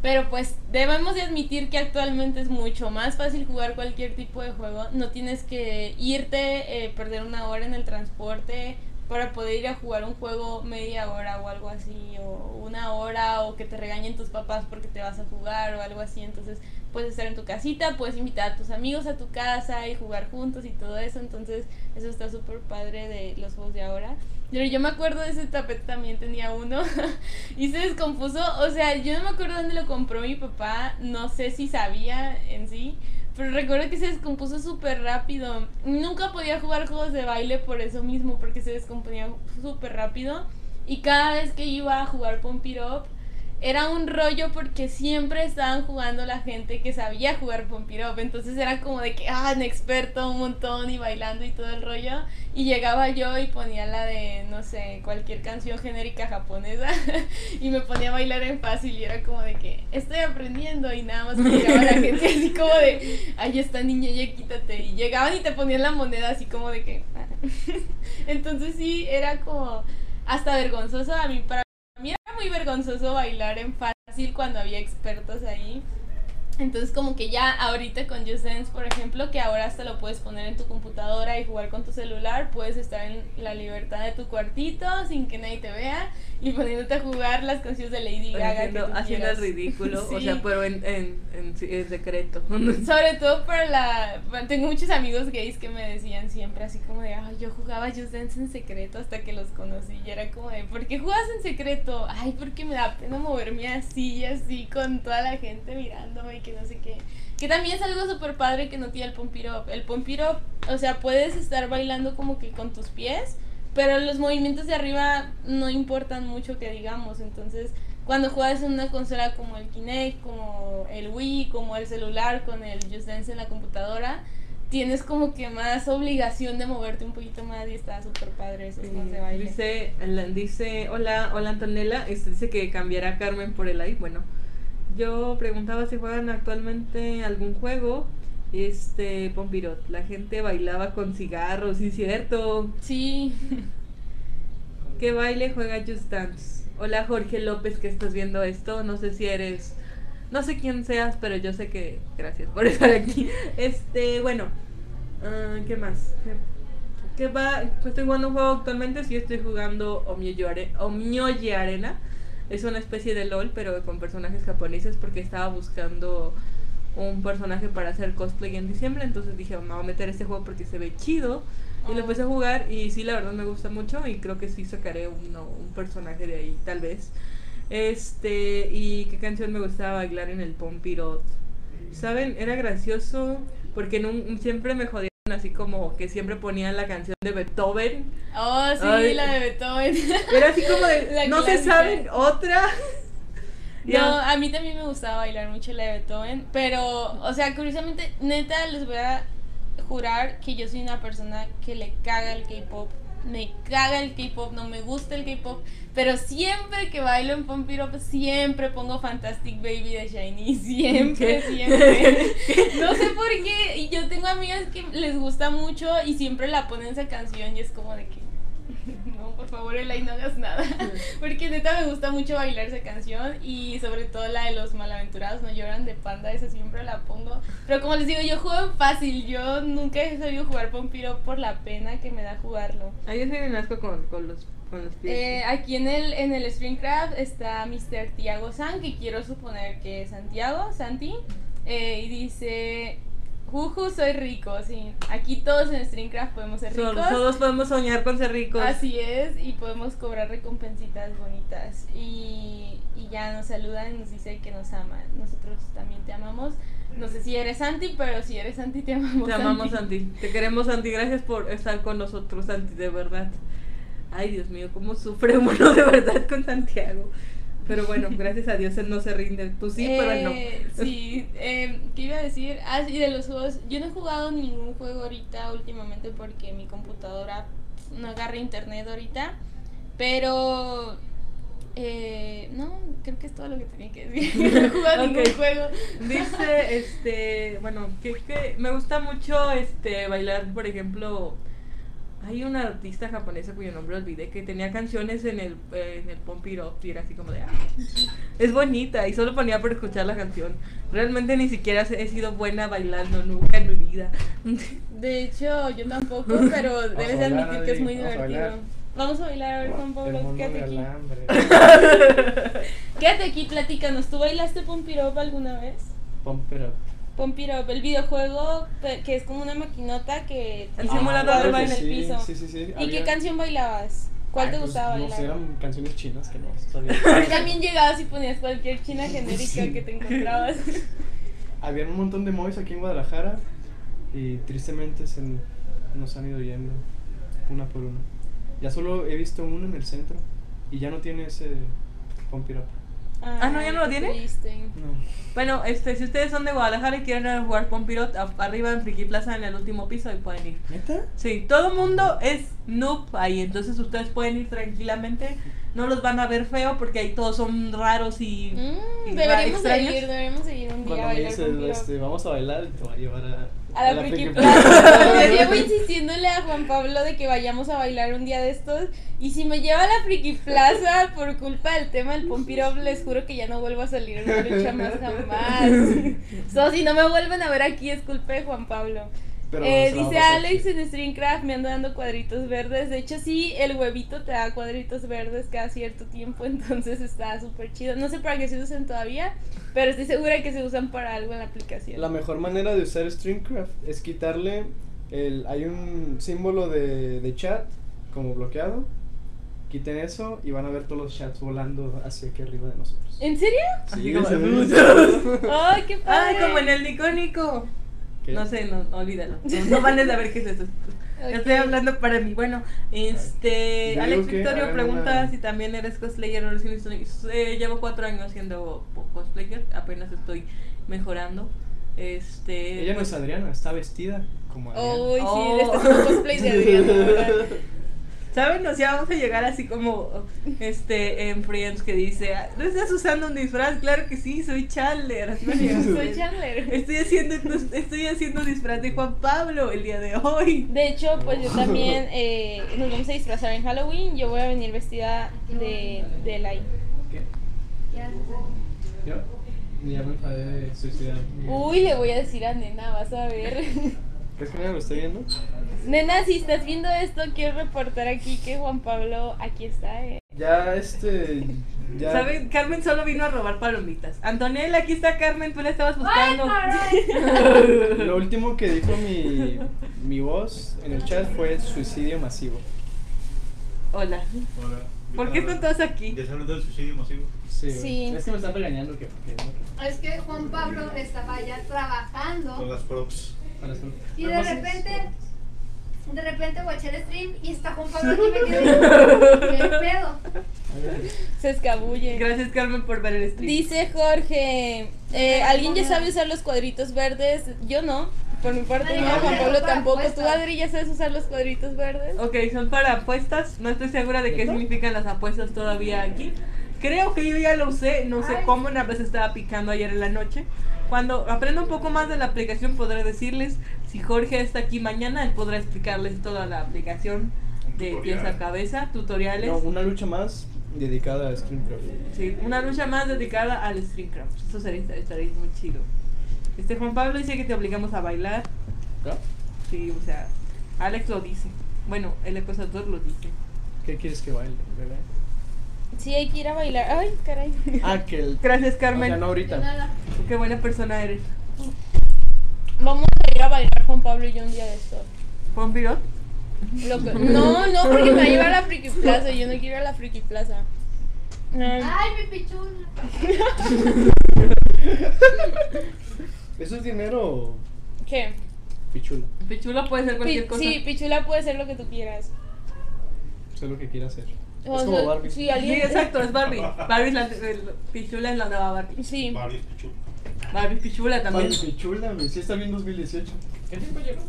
Speaker 2: Pero pues debemos de admitir que actualmente es mucho más fácil jugar cualquier tipo de juego. No tienes que irte, eh, perder una hora en el transporte para poder ir a jugar un juego media hora o algo así, o una hora, o que te regañen tus papás porque te vas a jugar o algo así. Entonces puedes estar en tu casita, puedes invitar a tus amigos a tu casa y jugar juntos y todo eso. Entonces eso está súper padre de los juegos de ahora. Pero yo me acuerdo de ese tapete también tenía uno y se descompuso. O sea, yo no me acuerdo dónde lo compró mi papá, no sé si sabía en sí Pero recuerdo que se descompuso súper rápido. Nunca podía jugar juegos de baile por eso mismo, porque se descomponía súper rápido. Y cada vez que iba a jugar Pump It Up, era un rollo porque siempre estaban jugando la gente que sabía jugar Up. Entonces era como de que, ah, un experto un montón y bailando y todo el rollo. Y llegaba yo y ponía la de, no sé, cualquier canción genérica japonesa. y me ponía a bailar en fácil y era como de que, estoy aprendiendo. Y nada más llegaba la gente así como de, ay, esta niña, ya quítate. Y llegaban y te ponían la moneda así como de que... Entonces sí, era como hasta vergonzoso a mí para vergonzoso bailar en fácil cuando había expertos ahí. Entonces como que ya ahorita con Dance, por ejemplo, que ahora hasta lo puedes poner en tu computadora y jugar con tu celular, puedes estar en la libertad de tu cuartito sin que nadie te vea y poniéndote a jugar las canciones de Lady Gaga.
Speaker 1: Haciendo, haciendo el ridículo, o sea, pero en, en, en, secreto.
Speaker 2: Sobre todo para la... tengo muchos amigos gays que me decían siempre así como de, ay, yo jugaba Just Dance en secreto hasta que los conocí y era como de, ¿por qué juegas en secreto? Ay, porque me da pena moverme así y así con toda la gente mirándome que no sé qué. Que también es algo súper padre que no tiene el pompiro. El pompiro, o sea, puedes estar bailando como que con tus pies, pero los movimientos de arriba no importan mucho que digamos. Entonces, cuando juegas en una consola como el Kinect, como el Wii, como el celular, con el Just Dance en la computadora, tienes como que más obligación de moverte un poquito más y está súper padre esos de baile.
Speaker 1: Dice, dice, hola, hola Antonella, este, dice que cambiará Carmen por el ahí. Bueno, yo preguntaba si juegan actualmente algún juego. Este, Pompirot, la gente bailaba con cigarros, ¿sí cierto?
Speaker 2: Sí.
Speaker 1: ¿Qué baile juega Just Dance? Hola Jorge López que estás viendo esto, no sé si eres, no sé quién seas, pero yo sé que, gracias por estar aquí. Este, bueno, uh, ¿qué más? ¿Qué, va? Estoy jugando un juego actualmente, sí estoy jugando Omyoji Arena es una especie de LOL, pero con personajes japoneses, porque estaba buscando un personaje para hacer cosplay en diciembre. Entonces dije, me voy a meter este juego porque se ve chido. Y lo empecé a jugar y sí, la verdad me gusta mucho y creo que sí sacaré un, un personaje de ahí, tal vez. Este, y qué canción me gustaba bailar en el Pompirot. ¿Saben? Era gracioso porque siempre me jodía así como que siempre ponían la canción de Beethoven.
Speaker 2: Oh, sí, la de Beethoven.
Speaker 1: Era así como de, no se saben otra.
Speaker 2: No, a mí también me gustaba bailar mucho la de Beethoven, pero, o sea, curiosamente, neta, les voy a jurar que yo soy una persona que le caga el K-pop me caga el K-pop, no me gusta el K-pop, pero siempre que bailo en Pump siempre pongo Fantastic Baby de Shiny, siempre, siempre. no sé por qué, y yo tengo amigas que les gusta mucho y siempre la ponen esa canción y es como de que no, por favor, Elay, no hagas nada. Porque neta me gusta mucho bailar esa canción y sobre todo la de los malaventurados no lloran de panda, esa siempre la pongo. Pero como les digo, yo juego fácil, yo nunca he sabido jugar Pompiro por la pena que me da jugarlo.
Speaker 1: Ahí soy un asco con, con los.
Speaker 2: Eh, aquí en el, en el Streamcraft está Mr. Tiago San, que quiero suponer que es Santiago, Santi. Eh, y dice, Juju, soy rico, sí. Aquí todos en Streamcraft podemos ser ricos.
Speaker 1: Todos, podemos soñar con ser ricos.
Speaker 2: Así es, y podemos cobrar recompensitas bonitas. Y, y ya nos saludan y nos dice que nos aman. Nosotros también te amamos. No sé si eres Santi, pero si eres Santi, te amamos.
Speaker 1: Te amamos, Santi. Te queremos, Santi. Gracias por estar con nosotros, Santi, de verdad. Ay, Dios mío, cómo sufre uno de verdad con Santiago. Pero bueno, gracias a Dios él no se rinde. Tú sí, pero no.
Speaker 2: Eh, sí, eh, ¿qué iba a decir? Ah, sí, de los juegos. Yo no he jugado ningún juego ahorita últimamente porque mi computadora no agarra internet ahorita. Pero eh, no, creo que es todo lo que tenía que decir. No he jugado ningún juego.
Speaker 1: Dice, este, bueno, que, que me gusta mucho este bailar, por ejemplo, hay una artista japonesa cuyo nombre olvidé que tenía canciones en el, eh, en el Pump y era así como de. Ah, es bonita y solo ponía por escuchar la canción. Realmente ni siquiera he sido buena bailando nunca en mi vida.
Speaker 2: De hecho, yo tampoco, pero debes admitir que es muy divertido. Vamos a bailar a ver con Pablo. Quédate aquí. Quédate aquí, platícanos. ¿Tú bailaste Pump alguna vez?
Speaker 3: Pump
Speaker 2: Pump el videojuego que es como una maquinota que
Speaker 1: el simulador baile
Speaker 2: en el piso.
Speaker 3: Sí, sí, sí.
Speaker 2: ¿Y qué canción bailabas? ¿Cuál te pues, gustaba
Speaker 3: bailar? No sé, eran canciones chinas que no
Speaker 2: sabía. También llegabas y ponías cualquier china genérica que te encontrabas.
Speaker 4: había un montón de movies aquí en Guadalajara y tristemente se nos han ido yendo una por una. Ya solo he visto uno en el centro y ya no tiene ese Pump It Up.
Speaker 1: Ah, ¿no, ya no lo tiene?
Speaker 4: No.
Speaker 1: Bueno, este, si ustedes son de Guadalajara y quieren ir a jugar Pompirot, a- arriba en Friki Plaza en el último piso, ahí pueden ir.
Speaker 4: ¿Neta?
Speaker 1: Sí, todo mundo es noob ahí, entonces ustedes pueden ir tranquilamente. No los van a ver feo porque ahí todos son raros y,
Speaker 2: Mm,
Speaker 1: y
Speaker 2: deberíamos de
Speaker 1: extraños.
Speaker 2: ir, deberíamos de ir un día a
Speaker 4: Cuando me dices,
Speaker 2: con
Speaker 4: este, vamos a bailar, te voy a llevar a,
Speaker 2: A la Friki
Speaker 4: Plaza.
Speaker 2: Llevo insistiéndole a Juan Pablo de que vayamos a bailar un día de estos. Y si me lleva a la Friki Plaza por culpa del tema del Pompirov, les juro que ya no vuelvo a salir en una lucha más jamás. So, si no me vuelven a ver aquí, es culpa de Juan Pablo.
Speaker 4: Pero
Speaker 2: Eh, dice Alex en Streamcraft, me ando dando cuadritos verdes. De hecho, sí, el huevito te da cuadritos verdes cada cierto tiempo, entonces está súper chido. No sé para qué se usan todavía, pero estoy segura que se usan para algo en la aplicación.
Speaker 4: La mejor manera de usar Streamcraft es quitarle el. Hay un símbolo de, de chat como bloqueado. Quiten eso y van a ver todos los chats volando hacia aquí arriba de nosotros.
Speaker 2: ¿En serio?
Speaker 4: Sí.
Speaker 2: ¡Ay, qué padre!
Speaker 1: Ay, como en el Nicónico.
Speaker 4: ¿Qué?
Speaker 1: No sé, no, olvídalo. No, no van a saber qué es eso. Estoy hablando para mí. Bueno, este.
Speaker 4: Yo
Speaker 1: Alex Victorio pregunta
Speaker 4: una-
Speaker 1: si también eres cosplayer o eres eh, Llevo cuatro años siendo cosplayer. Apenas estoy mejorando. Este.
Speaker 4: Ella no
Speaker 1: pues,
Speaker 4: es Adriana, está vestida como Adriana.
Speaker 2: Uy, sí,
Speaker 1: Oh.
Speaker 2: este es un cosplay de Adriana.
Speaker 1: ¿Saben? O sea, vamos a llegar así como este en Friends que dice, "Ah, ¿no estás usando un disfraz? Claro que sí, soy Chandler. Así
Speaker 2: Soy. Chandler.
Speaker 1: Estoy haciendo, estoy haciendo disfraz de Juan Pablo el día de hoy.
Speaker 2: De hecho, pues yo también eh, nos vamos a disfrazar en Halloween. Yo voy a venir vestida de, de Lai.
Speaker 4: ¿Qué? Yo ya me enfadé de suicidar.
Speaker 2: Uy, le voy a decir a Nena, vas a ver.
Speaker 4: ¿Crees que nadie lo está viendo?
Speaker 2: Nena, si estás viendo esto, quiero reportar aquí que Juan Pablo aquí está. Eh.
Speaker 4: Ya este. Ya.
Speaker 1: ¿Saben? Carmen solo vino a robar palomitas. Antonella, aquí está Carmen, tú la estabas buscando.
Speaker 4: Lo último que dijo mi, mi voz en el chat fue suicidio masivo.
Speaker 1: Hola.
Speaker 5: Hola.
Speaker 1: ¿Por qué están todos aquí?
Speaker 5: ¿Ya se habló del suicidio masivo?
Speaker 4: Sí.
Speaker 2: Sí.
Speaker 4: Es que me están regañando que.
Speaker 6: Es que Juan Pablo estaba ya
Speaker 5: Con
Speaker 6: trabajando
Speaker 5: las props.
Speaker 6: y de repente. De repente watché el stream y está Juan Pablo aquí metido. ¿Qué pedo?
Speaker 2: Se escabulle.
Speaker 1: Gracias Carmen por ver el stream.
Speaker 2: Dice Jorge, eh, ¿alguien ya sabe usar los cuadritos verdes? Yo no. Por mi parte,
Speaker 6: Ay,
Speaker 2: yo,
Speaker 6: no,
Speaker 2: Juan Pablo tampoco. ¿Tú,
Speaker 6: apuestas.
Speaker 2: Adri, ya sabes usar los cuadritos verdes?
Speaker 1: Ok, son para apuestas. No estoy segura de qué significan las apuestas todavía aquí. Creo que yo ya lo usé, no sé
Speaker 6: Ay.
Speaker 1: cómo, una vez estaba picando ayer en la noche. Cuando aprenda un poco más de la aplicación podré decirles, si Jorge está aquí mañana, él podrá explicarles toda la aplicación de pies a cabeza, tutoriales.
Speaker 4: No, una lucha más dedicada a Streamcraft.
Speaker 1: Sí, una lucha más dedicada al Streamcraft. Eso sería, estaría muy chido. Este Juan Pablo dice que te obligamos a bailar.
Speaker 4: ¿Ya?
Speaker 1: Sí, o sea, Alex lo dice. Bueno, el acosador lo dice.
Speaker 4: ¿Qué quieres que baile, bebé?
Speaker 2: Sí, hay que ir a bailar. Ay, caray.
Speaker 4: Ah, que el.
Speaker 1: Gracias,
Speaker 4: O
Speaker 1: Carmen.
Speaker 4: sea, no
Speaker 6: De
Speaker 4: ahorita.
Speaker 6: nada.
Speaker 1: Qué buena persona eres.
Speaker 2: Vamos a ir a bailar Juan Pablo y yo un día de esto.
Speaker 1: ¿Juan Pirot?
Speaker 2: Lo que- No, no, porque me va a llevar a la Friki Plaza. Yo no quiero ir a la Friki Plaza. Ay,
Speaker 6: Ay, mi pichula.
Speaker 4: ¿Eso es dinero o
Speaker 2: ¿Qué?
Speaker 4: pichula?
Speaker 1: Pichula puede ser cualquier
Speaker 2: Pi-
Speaker 1: cosa.
Speaker 2: sí, Pichula puede ser lo que tú quieras.
Speaker 4: Sé lo que quiera hacer.
Speaker 2: O
Speaker 4: es como Barbie.
Speaker 2: Sí,
Speaker 1: Sí,
Speaker 2: alguien.
Speaker 1: exacto, es Barbie. Barbie es la, el- Pichula es la nueva Barbie.
Speaker 2: Sí.
Speaker 5: Barbie Pichu.
Speaker 1: Barbie Pichula también.
Speaker 4: Barbie pichula, güey. Sí está bien 2018.
Speaker 3: ¿Qué tiempo llegó?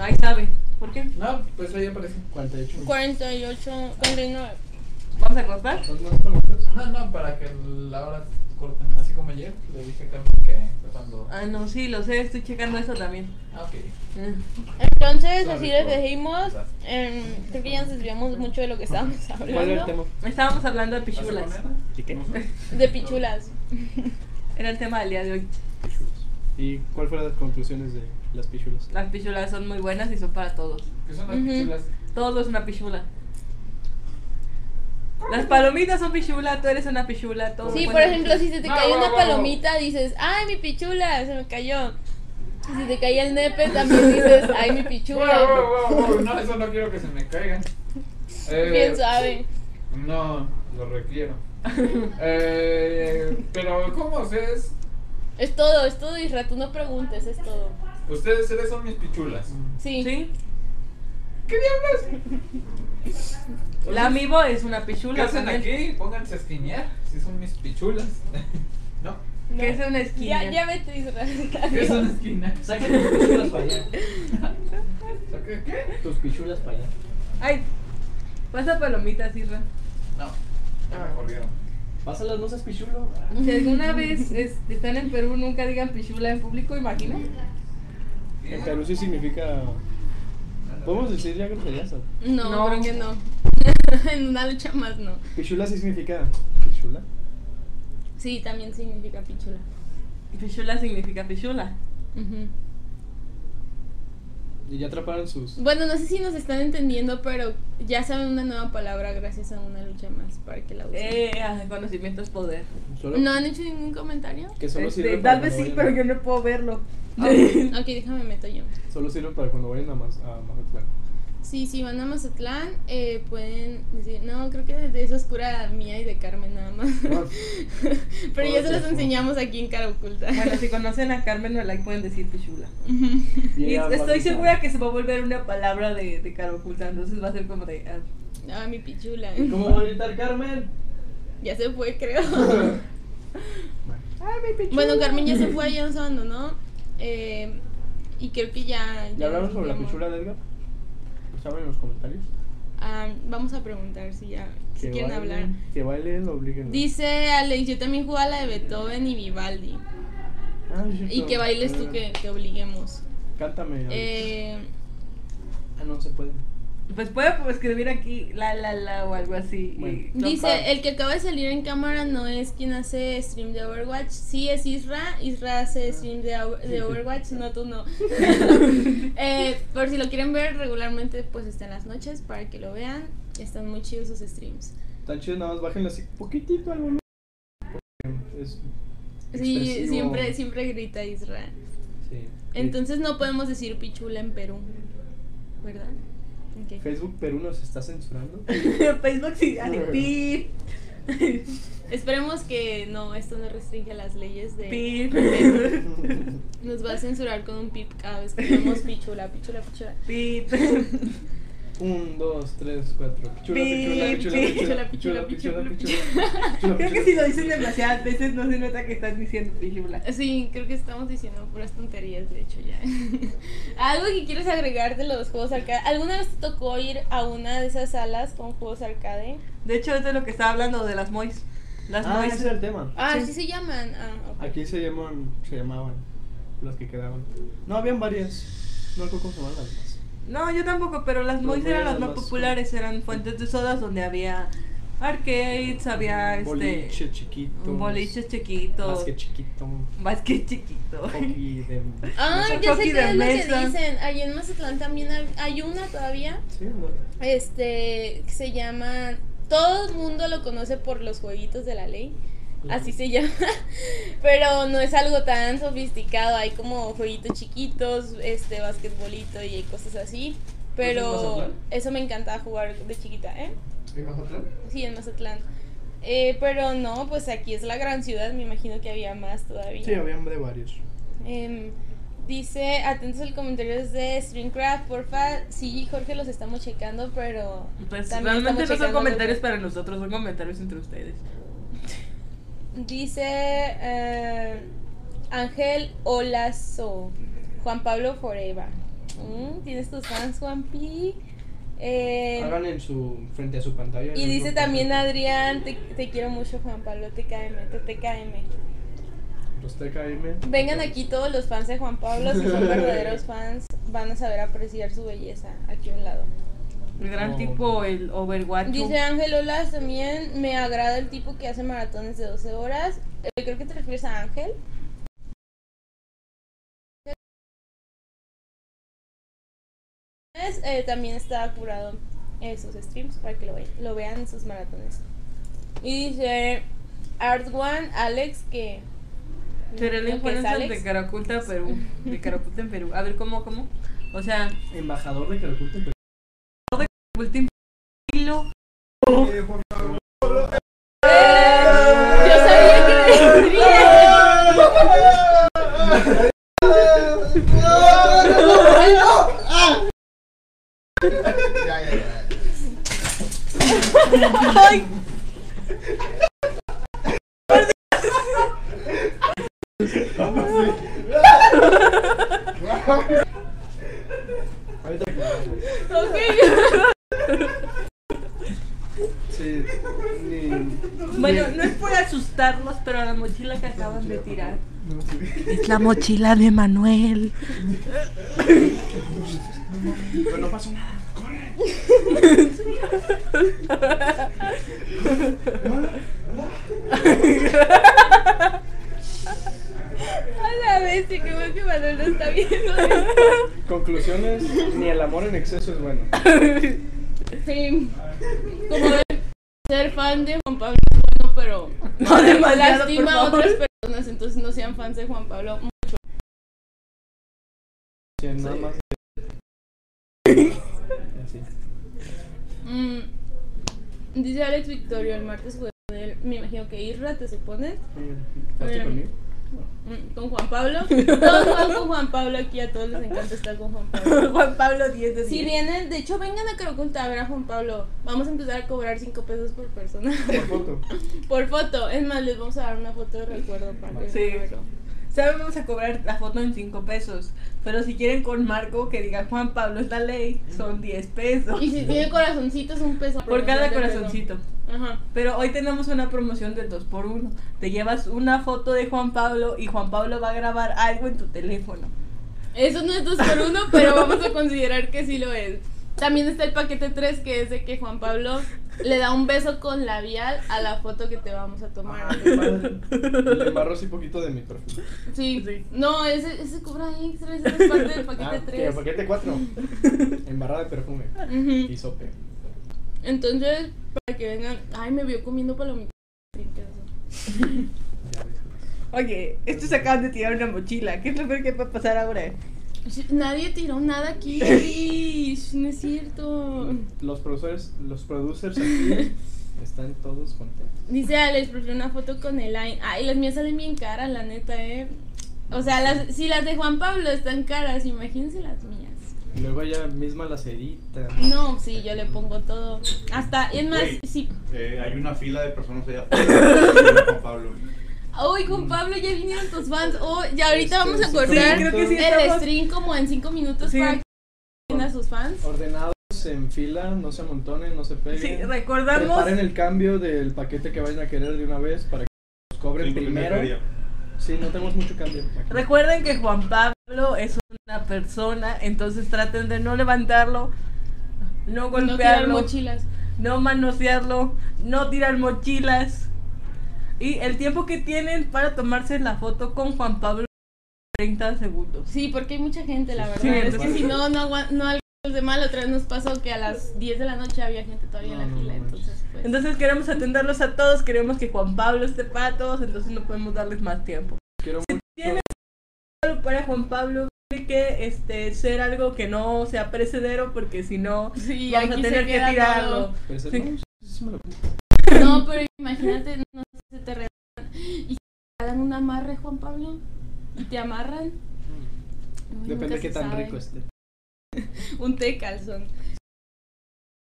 Speaker 1: Ahí sabe. ¿Por qué?
Speaker 3: No, pues ahí aparece.
Speaker 4: 48.
Speaker 2: 48, 49.
Speaker 1: ¿Vamos a cortar?
Speaker 3: No, no, para que la hora corten. Así como ayer, le dije a Carmen que fue cuando.
Speaker 1: Ah, no, sí, lo sé, estoy checando eso también.
Speaker 3: Ah, ok.
Speaker 1: Eh.
Speaker 2: Entonces, así les dijimos. em, creo que ya nos desviamos mucho de lo que estábamos
Speaker 4: ¿Cuál era el
Speaker 2: hablando.
Speaker 4: tema?
Speaker 1: Estábamos hablando de pichulas.
Speaker 4: ¿Y qué?
Speaker 2: De pichulas.
Speaker 1: Era el tema del día de hoy.
Speaker 4: Pichulas. ¿Y cuál fueron las conclusiones de las pichulas?
Speaker 1: Las pichulas son muy buenas y son para todos.
Speaker 3: ¿Qué son las pichulas?
Speaker 1: Todo es una pichula. Las palomitas son pichula, tú eres una pichula, todo.
Speaker 2: Sí, por ejemplo, si se te
Speaker 3: No,
Speaker 2: cae
Speaker 3: wow,
Speaker 2: una palomita, dices, ¡ay, mi pichula! Se me cayó. Si te cae el nepe, también dices, ¡ay, mi
Speaker 3: Wow,
Speaker 2: pichula!
Speaker 3: wow, wow, wow, No, eso no quiero que se me caigan. Eh,
Speaker 2: Bien suave.
Speaker 3: No, lo requiero. eh, pero, ¿cómo ustedes
Speaker 2: Es todo, es todo, Isra, tú no preguntes, es todo.
Speaker 3: Ustedes tres son mis pichulas.
Speaker 2: Sí.
Speaker 1: ¿Sí?
Speaker 3: ¿Qué diablos?
Speaker 1: La amiibo es una
Speaker 3: ¿Qué
Speaker 1: pichula.
Speaker 3: hacen
Speaker 1: también.
Speaker 3: aquí? Pónganse a esquinear. Si son mis pichulas. ¿No?
Speaker 2: No.
Speaker 1: Que es una esquina.
Speaker 2: Ya, ya vete, Isra.
Speaker 3: ¿Qué es una esquina?
Speaker 5: Saca tus pichulas para allá.
Speaker 3: ¿Qué?
Speaker 5: Tus pichulas para allá.
Speaker 1: Ay, pasa palomitas, Isra.
Speaker 3: No. Ya me corrieron.
Speaker 5: Pásalas, no seas pichulo.
Speaker 1: Si alguna vez es- están en Perú, nunca digan pichula en público, imagina.
Speaker 4: En Perú sí significa. ¿Podemos decir ya groserías?
Speaker 2: No,
Speaker 1: No.
Speaker 2: creo que no. en una lucha más no.
Speaker 4: Pichula sí significa. ¿Pichula?
Speaker 2: Sí, también significa pichula.
Speaker 1: Pichula significa pichula.
Speaker 2: Ujú.
Speaker 4: Y ya atraparon sus.
Speaker 2: Bueno, no sé si nos están entendiendo, pero ya saben una nueva palabra gracias a una lucha más para que la usen.
Speaker 1: Eh, ah, conocimiento es poder.
Speaker 4: Solo,
Speaker 2: ¿No han hecho ningún comentario?
Speaker 4: Que solo
Speaker 1: Este,
Speaker 4: sirve para
Speaker 1: tal vez sí,
Speaker 4: vayan
Speaker 1: pero yo no puedo verlo.
Speaker 2: ok, déjame meto yo.
Speaker 4: Solo sirve para cuando vayan a, Mazatlán.
Speaker 2: Sí, si van a Mazatlán, eh, pueden decir, no, creo que de eso es cura mía y de Carmen nada más. Pero ya se los enseñamos aquí en Cara Oculta.
Speaker 1: Bueno, si conocen a Carmen Olay pueden decir pichula.
Speaker 4: Y
Speaker 1: estoy segura que se va a volver una palabra de, de cara oculta, entonces va a ser como de... ah,
Speaker 2: Ah, mi pichula.
Speaker 5: ¿Y ¿Cómo va a gritar Carmen?
Speaker 2: Ya se fue, creo.
Speaker 1: ¡Ay, mi pichula!
Speaker 2: bueno, Carmen ya se fue, ya nos abandonó. Eh, y creo que ya.
Speaker 4: ¿Ya
Speaker 2: nos
Speaker 4: sobre la pichula de Edgar? ¿Lo saben en los comentarios?
Speaker 2: Ah, vamos a preguntar si ya si
Speaker 4: Que
Speaker 2: quieren
Speaker 4: bailen-
Speaker 2: hablar.
Speaker 4: Que bailen, obliguen.
Speaker 2: Dice Alex, yo también jugaba la de Beethoven y Vivaldi.
Speaker 4: Ah,
Speaker 2: Y que bailes tú que, que obliguemos.
Speaker 4: Cántame. Alex.
Speaker 2: Eh,
Speaker 4: Ah, no se puede.
Speaker 1: Pues puede escribir aquí la la la o algo así.
Speaker 4: Bueno.
Speaker 2: dice, el que acaba de salir en cámara no es quien hace stream de Overwatch. Sí es Isra. Isra hace stream de, Over- de Overwatch, no tú no. Eh, por si lo quieren ver regularmente, pues está en las noches para que lo vean. Están muy chidos sus streams.
Speaker 4: Tan chido, nada más bájenle así poquitito al volumen. Porque Es
Speaker 2: Sí, siempre, siempre grita Isra.
Speaker 4: Sí.
Speaker 2: Entonces no podemos decir pichula en Perú. ¿Verdad? Ok.
Speaker 4: Facebook Perú nos está censurando.
Speaker 1: Facebook sí, pip,
Speaker 2: Esperemos que no, esto no restringe las leyes de
Speaker 1: pip,
Speaker 2: Nos va a censurar con un pip cada vez que digamos pichula, pichula, pichula.
Speaker 1: pip.
Speaker 4: Un, dos, tres, cuatro. Pichula,
Speaker 1: Pi,
Speaker 4: pichula,
Speaker 1: pi.
Speaker 4: pichula, pichula, pichula, pichula, pichula.
Speaker 1: Creo que si lo dicen demasiadas veces no se nota que están diciendo pichula.
Speaker 2: Sí, creo que estamos diciendo puras tonterías, de hecho, ya. ¿Algo que quieres agregar de los juegos arcade? ¿Alguna vez te tocó ir a una de esas salas con juegos arcade?
Speaker 1: De hecho, es de lo que estaba hablando de las mois. Las
Speaker 4: Ah,
Speaker 1: mois.
Speaker 4: ese era el tema.
Speaker 2: Ah,
Speaker 1: Sí.
Speaker 2: sí, se llaman. Ah, ok.
Speaker 4: Aquí se llaman, se llamaban las que quedaban. No, habían varias. No recuerdo cómo se llamaban las.
Speaker 1: No, yo tampoco, pero las mois eran las más populares, eran fuentes de sodas donde había arcades, había este
Speaker 4: Boliche chiquito.
Speaker 1: boliches chiquitos,
Speaker 4: Más que chiquito.
Speaker 1: más que chiquito.
Speaker 4: Hockey de.
Speaker 2: Ah,
Speaker 4: mesa.
Speaker 2: ya sé qué
Speaker 1: de
Speaker 2: es lo que dicen. Allí en Mazatlán también hay, hay una todavía.
Speaker 4: Sí, no.
Speaker 2: Este, que se llama. Todo el mundo lo conoce por los jueguitos de la ley. Así se llama. Pero no es algo tan sofisticado. Hay como jueguitos chiquitos, este, basquetbolito y cosas así.
Speaker 4: ¿Es
Speaker 2: Pero eso me encantaba jugar de chiquita, ¿eh?
Speaker 3: ¿En Mazatlán?
Speaker 2: Sí, en Mazatlán. Eh, pero no, pues aquí es la gran ciudad. Me imagino que había más todavía.
Speaker 4: Sí, habían de varios.
Speaker 2: Em, dice, atentos al comentario de Streamcraft, porfa. Sí, Jorge, los estamos checando, pero.
Speaker 1: Pues realmente no son comentarios
Speaker 2: los-
Speaker 1: para nosotros, son comentarios entre ustedes.
Speaker 2: Dice eh, Ángel Olazo, Juan Pablo Forever. Mm, ¿Tienes tus fans, Juanpi? Eh,
Speaker 4: Hagan en su, frente a su pantalla.
Speaker 2: y dice también Adrián, te, te quiero mucho, Juan Pablo, TKM, TKM.
Speaker 4: Los TKM.
Speaker 2: Vengan aquí todos los fans de Juan Pablo, si son verdaderos fans, van a saber apreciar su belleza aquí a un lado.
Speaker 1: El gran
Speaker 4: Oh.
Speaker 1: tipo, el Overwatch.
Speaker 2: Dice Ángel Olas también, me agrada el tipo que hace maratones de 12 horas. Eh, creo que te refieres a Ángel. Eh, también está curado en sus streams para que lo, ve- lo vean en sus maratones. Y dice Art One, Alex, que...
Speaker 1: Será el
Speaker 2: ¿que es
Speaker 1: influencer de Caraculta, Perú. De Caraculta en Perú. A ver, ¿cómo, cómo? O sea,
Speaker 4: Embajador de Caraculta. en Perú.
Speaker 3: Pues, Último
Speaker 2: yo sabía que vendría.
Speaker 1: Ay.
Speaker 2: okay.
Speaker 4: Sí.
Speaker 1: Bueno, no es por asustarlos, pero la mochila que acaban de tirar es la mochila de Manuel.
Speaker 4: Pero no pasó nada. ¡Corre!
Speaker 2: A la bestia, que bueno que Manuel no está viendo esto.
Speaker 4: Conclusiones: ni el amor en exceso es bueno.
Speaker 2: Sí. Como ser fan de Juan Pablo es bueno, pero
Speaker 1: No demasiado,
Speaker 2: lastima
Speaker 1: por
Speaker 2: a otras personas, entonces no sean fans de Juan Pablo.
Speaker 4: Sí, nada más. Así.
Speaker 2: Mm, dice Alex Victorio, el martes jugué con él, me imagino que Isra, ¿te supone?
Speaker 4: ¿Estás conmigo?
Speaker 2: Mm, Con Juan Pablo. Todos juegan con Juan Pablo aquí, a todos les encanta estar con Juan Pablo.
Speaker 1: Juan Pablo 10 de 10.
Speaker 2: Si vienen, de hecho vengan a Caraculta a ver a Juan Pablo. Vamos a empezar a cobrar 5 pesos por persona.
Speaker 4: Por foto.
Speaker 2: por foto. Es más, les vamos a dar una foto de recuerdo para que
Speaker 1: Sí. ¿Saben? Vamos a cobrar la foto en 5 pesos. Pero si quieren con marco que diga Juan Pablo es la ley, son 10 pesos.
Speaker 2: Y si tiene corazoncitos, un peso.
Speaker 1: Por cada corazoncito.
Speaker 2: Ajá.
Speaker 1: Pero hoy tenemos una promoción del 2x1. Te llevas una foto de Juan Pablo y Juan Pablo va a grabar algo en tu teléfono.
Speaker 2: Eso no es dos por uno, pero vamos a considerar que sí lo es. También está el paquete 3, que es de que Juan Pablo le da un beso con labial a la foto que te vamos a tomar.
Speaker 4: Ah. Le embarro así poquito de mi perfil.
Speaker 2: Sí.
Speaker 1: Sí.
Speaker 2: No, ese, ese cobra extra, ese es parte del paquete
Speaker 4: Ah, que
Speaker 2: 3.
Speaker 4: paquete 4. Embarrada de perfume. Y sope.
Speaker 2: Entonces, para que vengan. Ay, me vio comiendo palomitas.
Speaker 1: Oye, estos acaban de tirar una mochila. ¿Qué es lo peor que puede pasar ahora?
Speaker 2: Nadie tiró nada aquí. Ish, No es cierto.
Speaker 4: Los producers, los producers aquí están todos contentos.
Speaker 2: Dice Alex, prefiero una foto con Elaine. Ay, las mías salen bien caras, la neta, eh. O sea, las, si las de Juan Pablo están caras, imagínense las mías.
Speaker 4: Luego ella misma las edita.
Speaker 2: No, sí, yo le pongo todo. Hasta, es más, sí.
Speaker 7: Eh, hay una fila de personas allá afuera. Juan Pablo.
Speaker 2: Uy, Juan Pablo, ya vinieron tus fans. Oh, ya ahorita vamos a
Speaker 4: sí,
Speaker 2: cortar
Speaker 1: creo que sí
Speaker 2: el
Speaker 1: estamos-
Speaker 2: stream como en 5 minutos
Speaker 1: Sí.
Speaker 2: para que a sus fans.
Speaker 4: Ordenados en fila, no se amontonen, no se peguen.
Speaker 1: Sí, recordamos.
Speaker 4: Preparen el cambio del paquete que vayan a querer de una vez para que nos cobren primero. Sí, no tenemos mucho cambio. aquí.
Speaker 1: Recuerden que Juan Pablo es una persona, entonces traten de no levantarlo, no
Speaker 2: No tirar
Speaker 1: golpearlo, no,
Speaker 2: mochilas.
Speaker 1: manosearlo, no tirar mochilas. Y el tiempo que tienen para tomarse la foto con Juan Pablo 30 segundos.
Speaker 2: Sí, porque hay mucha gente, la verdad.
Speaker 1: Sí,
Speaker 2: es que si no, no no alcanzas de mal. Otra vez nos pasó que a las 10 de la noche había gente todavía
Speaker 4: No,
Speaker 2: en la
Speaker 4: no,
Speaker 2: fila.
Speaker 4: no,
Speaker 2: entonces, pues.
Speaker 1: Entonces queremos atenderlos a todos, queremos que Juan Pablo esté para todos, entonces no podemos darles más tiempo.
Speaker 4: Quiero mucho.
Speaker 1: Tienes algo para Juan Pablo tiene que este ser algo que no sea precedero porque si no
Speaker 2: sí,
Speaker 1: vamos a tener
Speaker 2: se
Speaker 1: que tirarlo. Sí.
Speaker 4: no,
Speaker 2: pero imagínate, no sé, te regalan. Y te dan un amarre, Juan Pablo. Y te amarran. Uy,
Speaker 4: Depende de qué
Speaker 2: se
Speaker 4: tan
Speaker 2: sabe.
Speaker 4: rico esté.
Speaker 2: Un té calzón.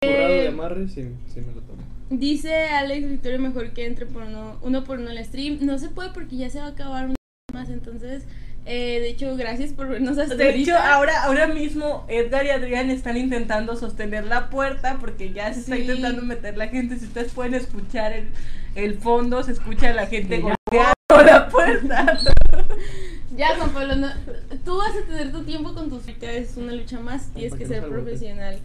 Speaker 4: Currado de
Speaker 2: Eh,
Speaker 4: amarre, sí, sí me lo tomo.
Speaker 2: Dice Alex Victorio mejor que entre por uno, uno por uno al stream. No se puede porque ya se va a acabar un más. Entonces, eh, de hecho, gracias por vernos hasta
Speaker 1: De hecho, ahora, ahora mismo Edgar y Adrián están intentando sostener la puerta porque ya se está
Speaker 2: Sí.
Speaker 1: intentando meter la gente. Si ustedes pueden escuchar el, el fondo, se escucha a la gente golpeando la puerta.
Speaker 2: Ya, Juan Pablo, no- tú vas a tener tu tiempo con tus. Es una lucha más. Tienes que ser profesional.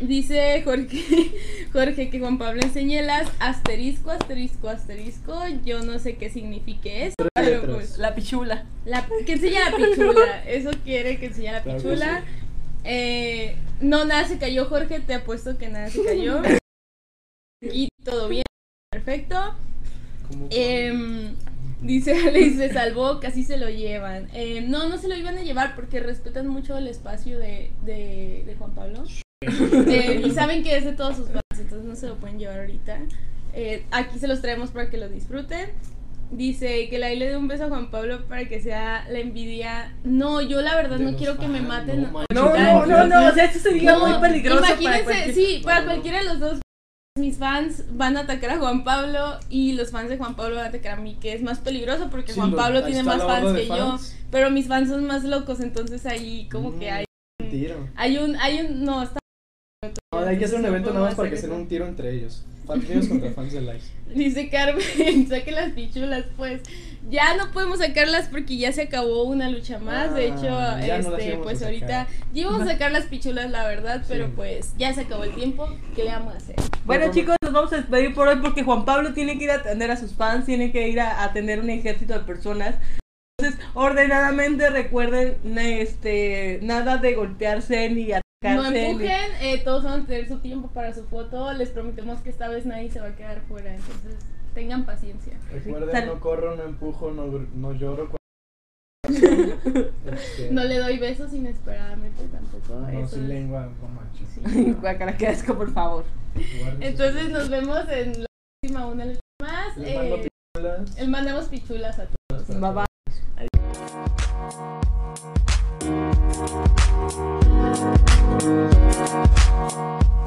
Speaker 2: Dice Jorge, Jorge que Juan Pablo enseñe las asterisco, asterisco, asterisco. Yo no sé qué signifique eso, pero pues.
Speaker 1: La pichula.
Speaker 2: La, que enseñe la pichula. Eso quiere que enseñe la pichula. Eh, no, nada se cayó, Jorge. Te apuesto que nada se cayó. Y todo bien. Perfecto.
Speaker 4: ¿Cómo-
Speaker 2: Em, dice Alex, se salvó, casi se lo llevan. Em, no, no se lo iban a llevar porque respetan mucho el espacio de, de, de Juan Pablo. Eh, y saben que es de todos sus fans, entonces no se lo pueden llevar ahorita. Eh, aquí se los traemos para que lo disfruten. Dice que la le dé un beso a Juan Pablo para que sea la envidia. No, yo la verdad
Speaker 4: De
Speaker 2: no
Speaker 4: los
Speaker 2: quiero que me maten.
Speaker 4: no.
Speaker 1: No, no, no, no, o sea, esto sería
Speaker 2: No,
Speaker 1: muy peligroso para
Speaker 2: Imagínense,
Speaker 1: cualquier-
Speaker 2: sí, para cualquiera de los dos. mis fans van a atacar a Juan Pablo y los fans de Juan Pablo van a atacar a mí, que es más peligroso porque
Speaker 4: Sí,
Speaker 2: Juan
Speaker 4: lo-
Speaker 2: Pablo tiene más fans que
Speaker 4: fans.
Speaker 2: yo, pero mis fans son más locos, entonces ahí como que
Speaker 4: Mm,
Speaker 2: hay
Speaker 4: un
Speaker 2: hay un hay un no, está
Speaker 4: No, hay que hacer un evento nada más para que sea un tiro entre ellos. Fans míos contra fans de Lice.
Speaker 2: Dice Carmen, saquen las pichulas, pues. Ya no podemos sacarlas porque ya se acabó una lucha más. de
Speaker 4: Ah,
Speaker 2: hecho,
Speaker 4: no las
Speaker 2: este, pues
Speaker 4: a
Speaker 2: ahorita ya íbamos a sacar las pichulas, la verdad, pero pues ya se acabó el tiempo. ¿Qué le vamos a hacer?
Speaker 1: Bueno
Speaker 4: Bueno,
Speaker 1: chicos, nos vamos a despedir por hoy porque Juan Pablo tiene que ir a atender a sus fans, tiene que ir a atender un ejército de personas. Entonces, ordenadamente recuerden, este, nada de golpearse ni
Speaker 2: No empujen, eh, todos van a tener su tiempo para su foto. Les prometemos que esta vez nadie se va a quedar fuera, entonces tengan paciencia.
Speaker 4: Recuerden,
Speaker 1: Sal-
Speaker 4: no corro, no empujo, no, lloro. cuando- Este,
Speaker 2: No le doy besos inesperadamente tampoco.
Speaker 4: no,
Speaker 2: eso
Speaker 4: sin
Speaker 2: es-
Speaker 4: lengua, no manches.
Speaker 2: sí.
Speaker 1: Guácala, qué asco, por favor.
Speaker 2: Entonces nos vemos en la próxima una lucha más.
Speaker 4: Les mando
Speaker 2: Eh,
Speaker 4: pistolas.
Speaker 2: el mandamos pichulas a todos.
Speaker 1: Bye bye.
Speaker 4: Adiós. Thank you.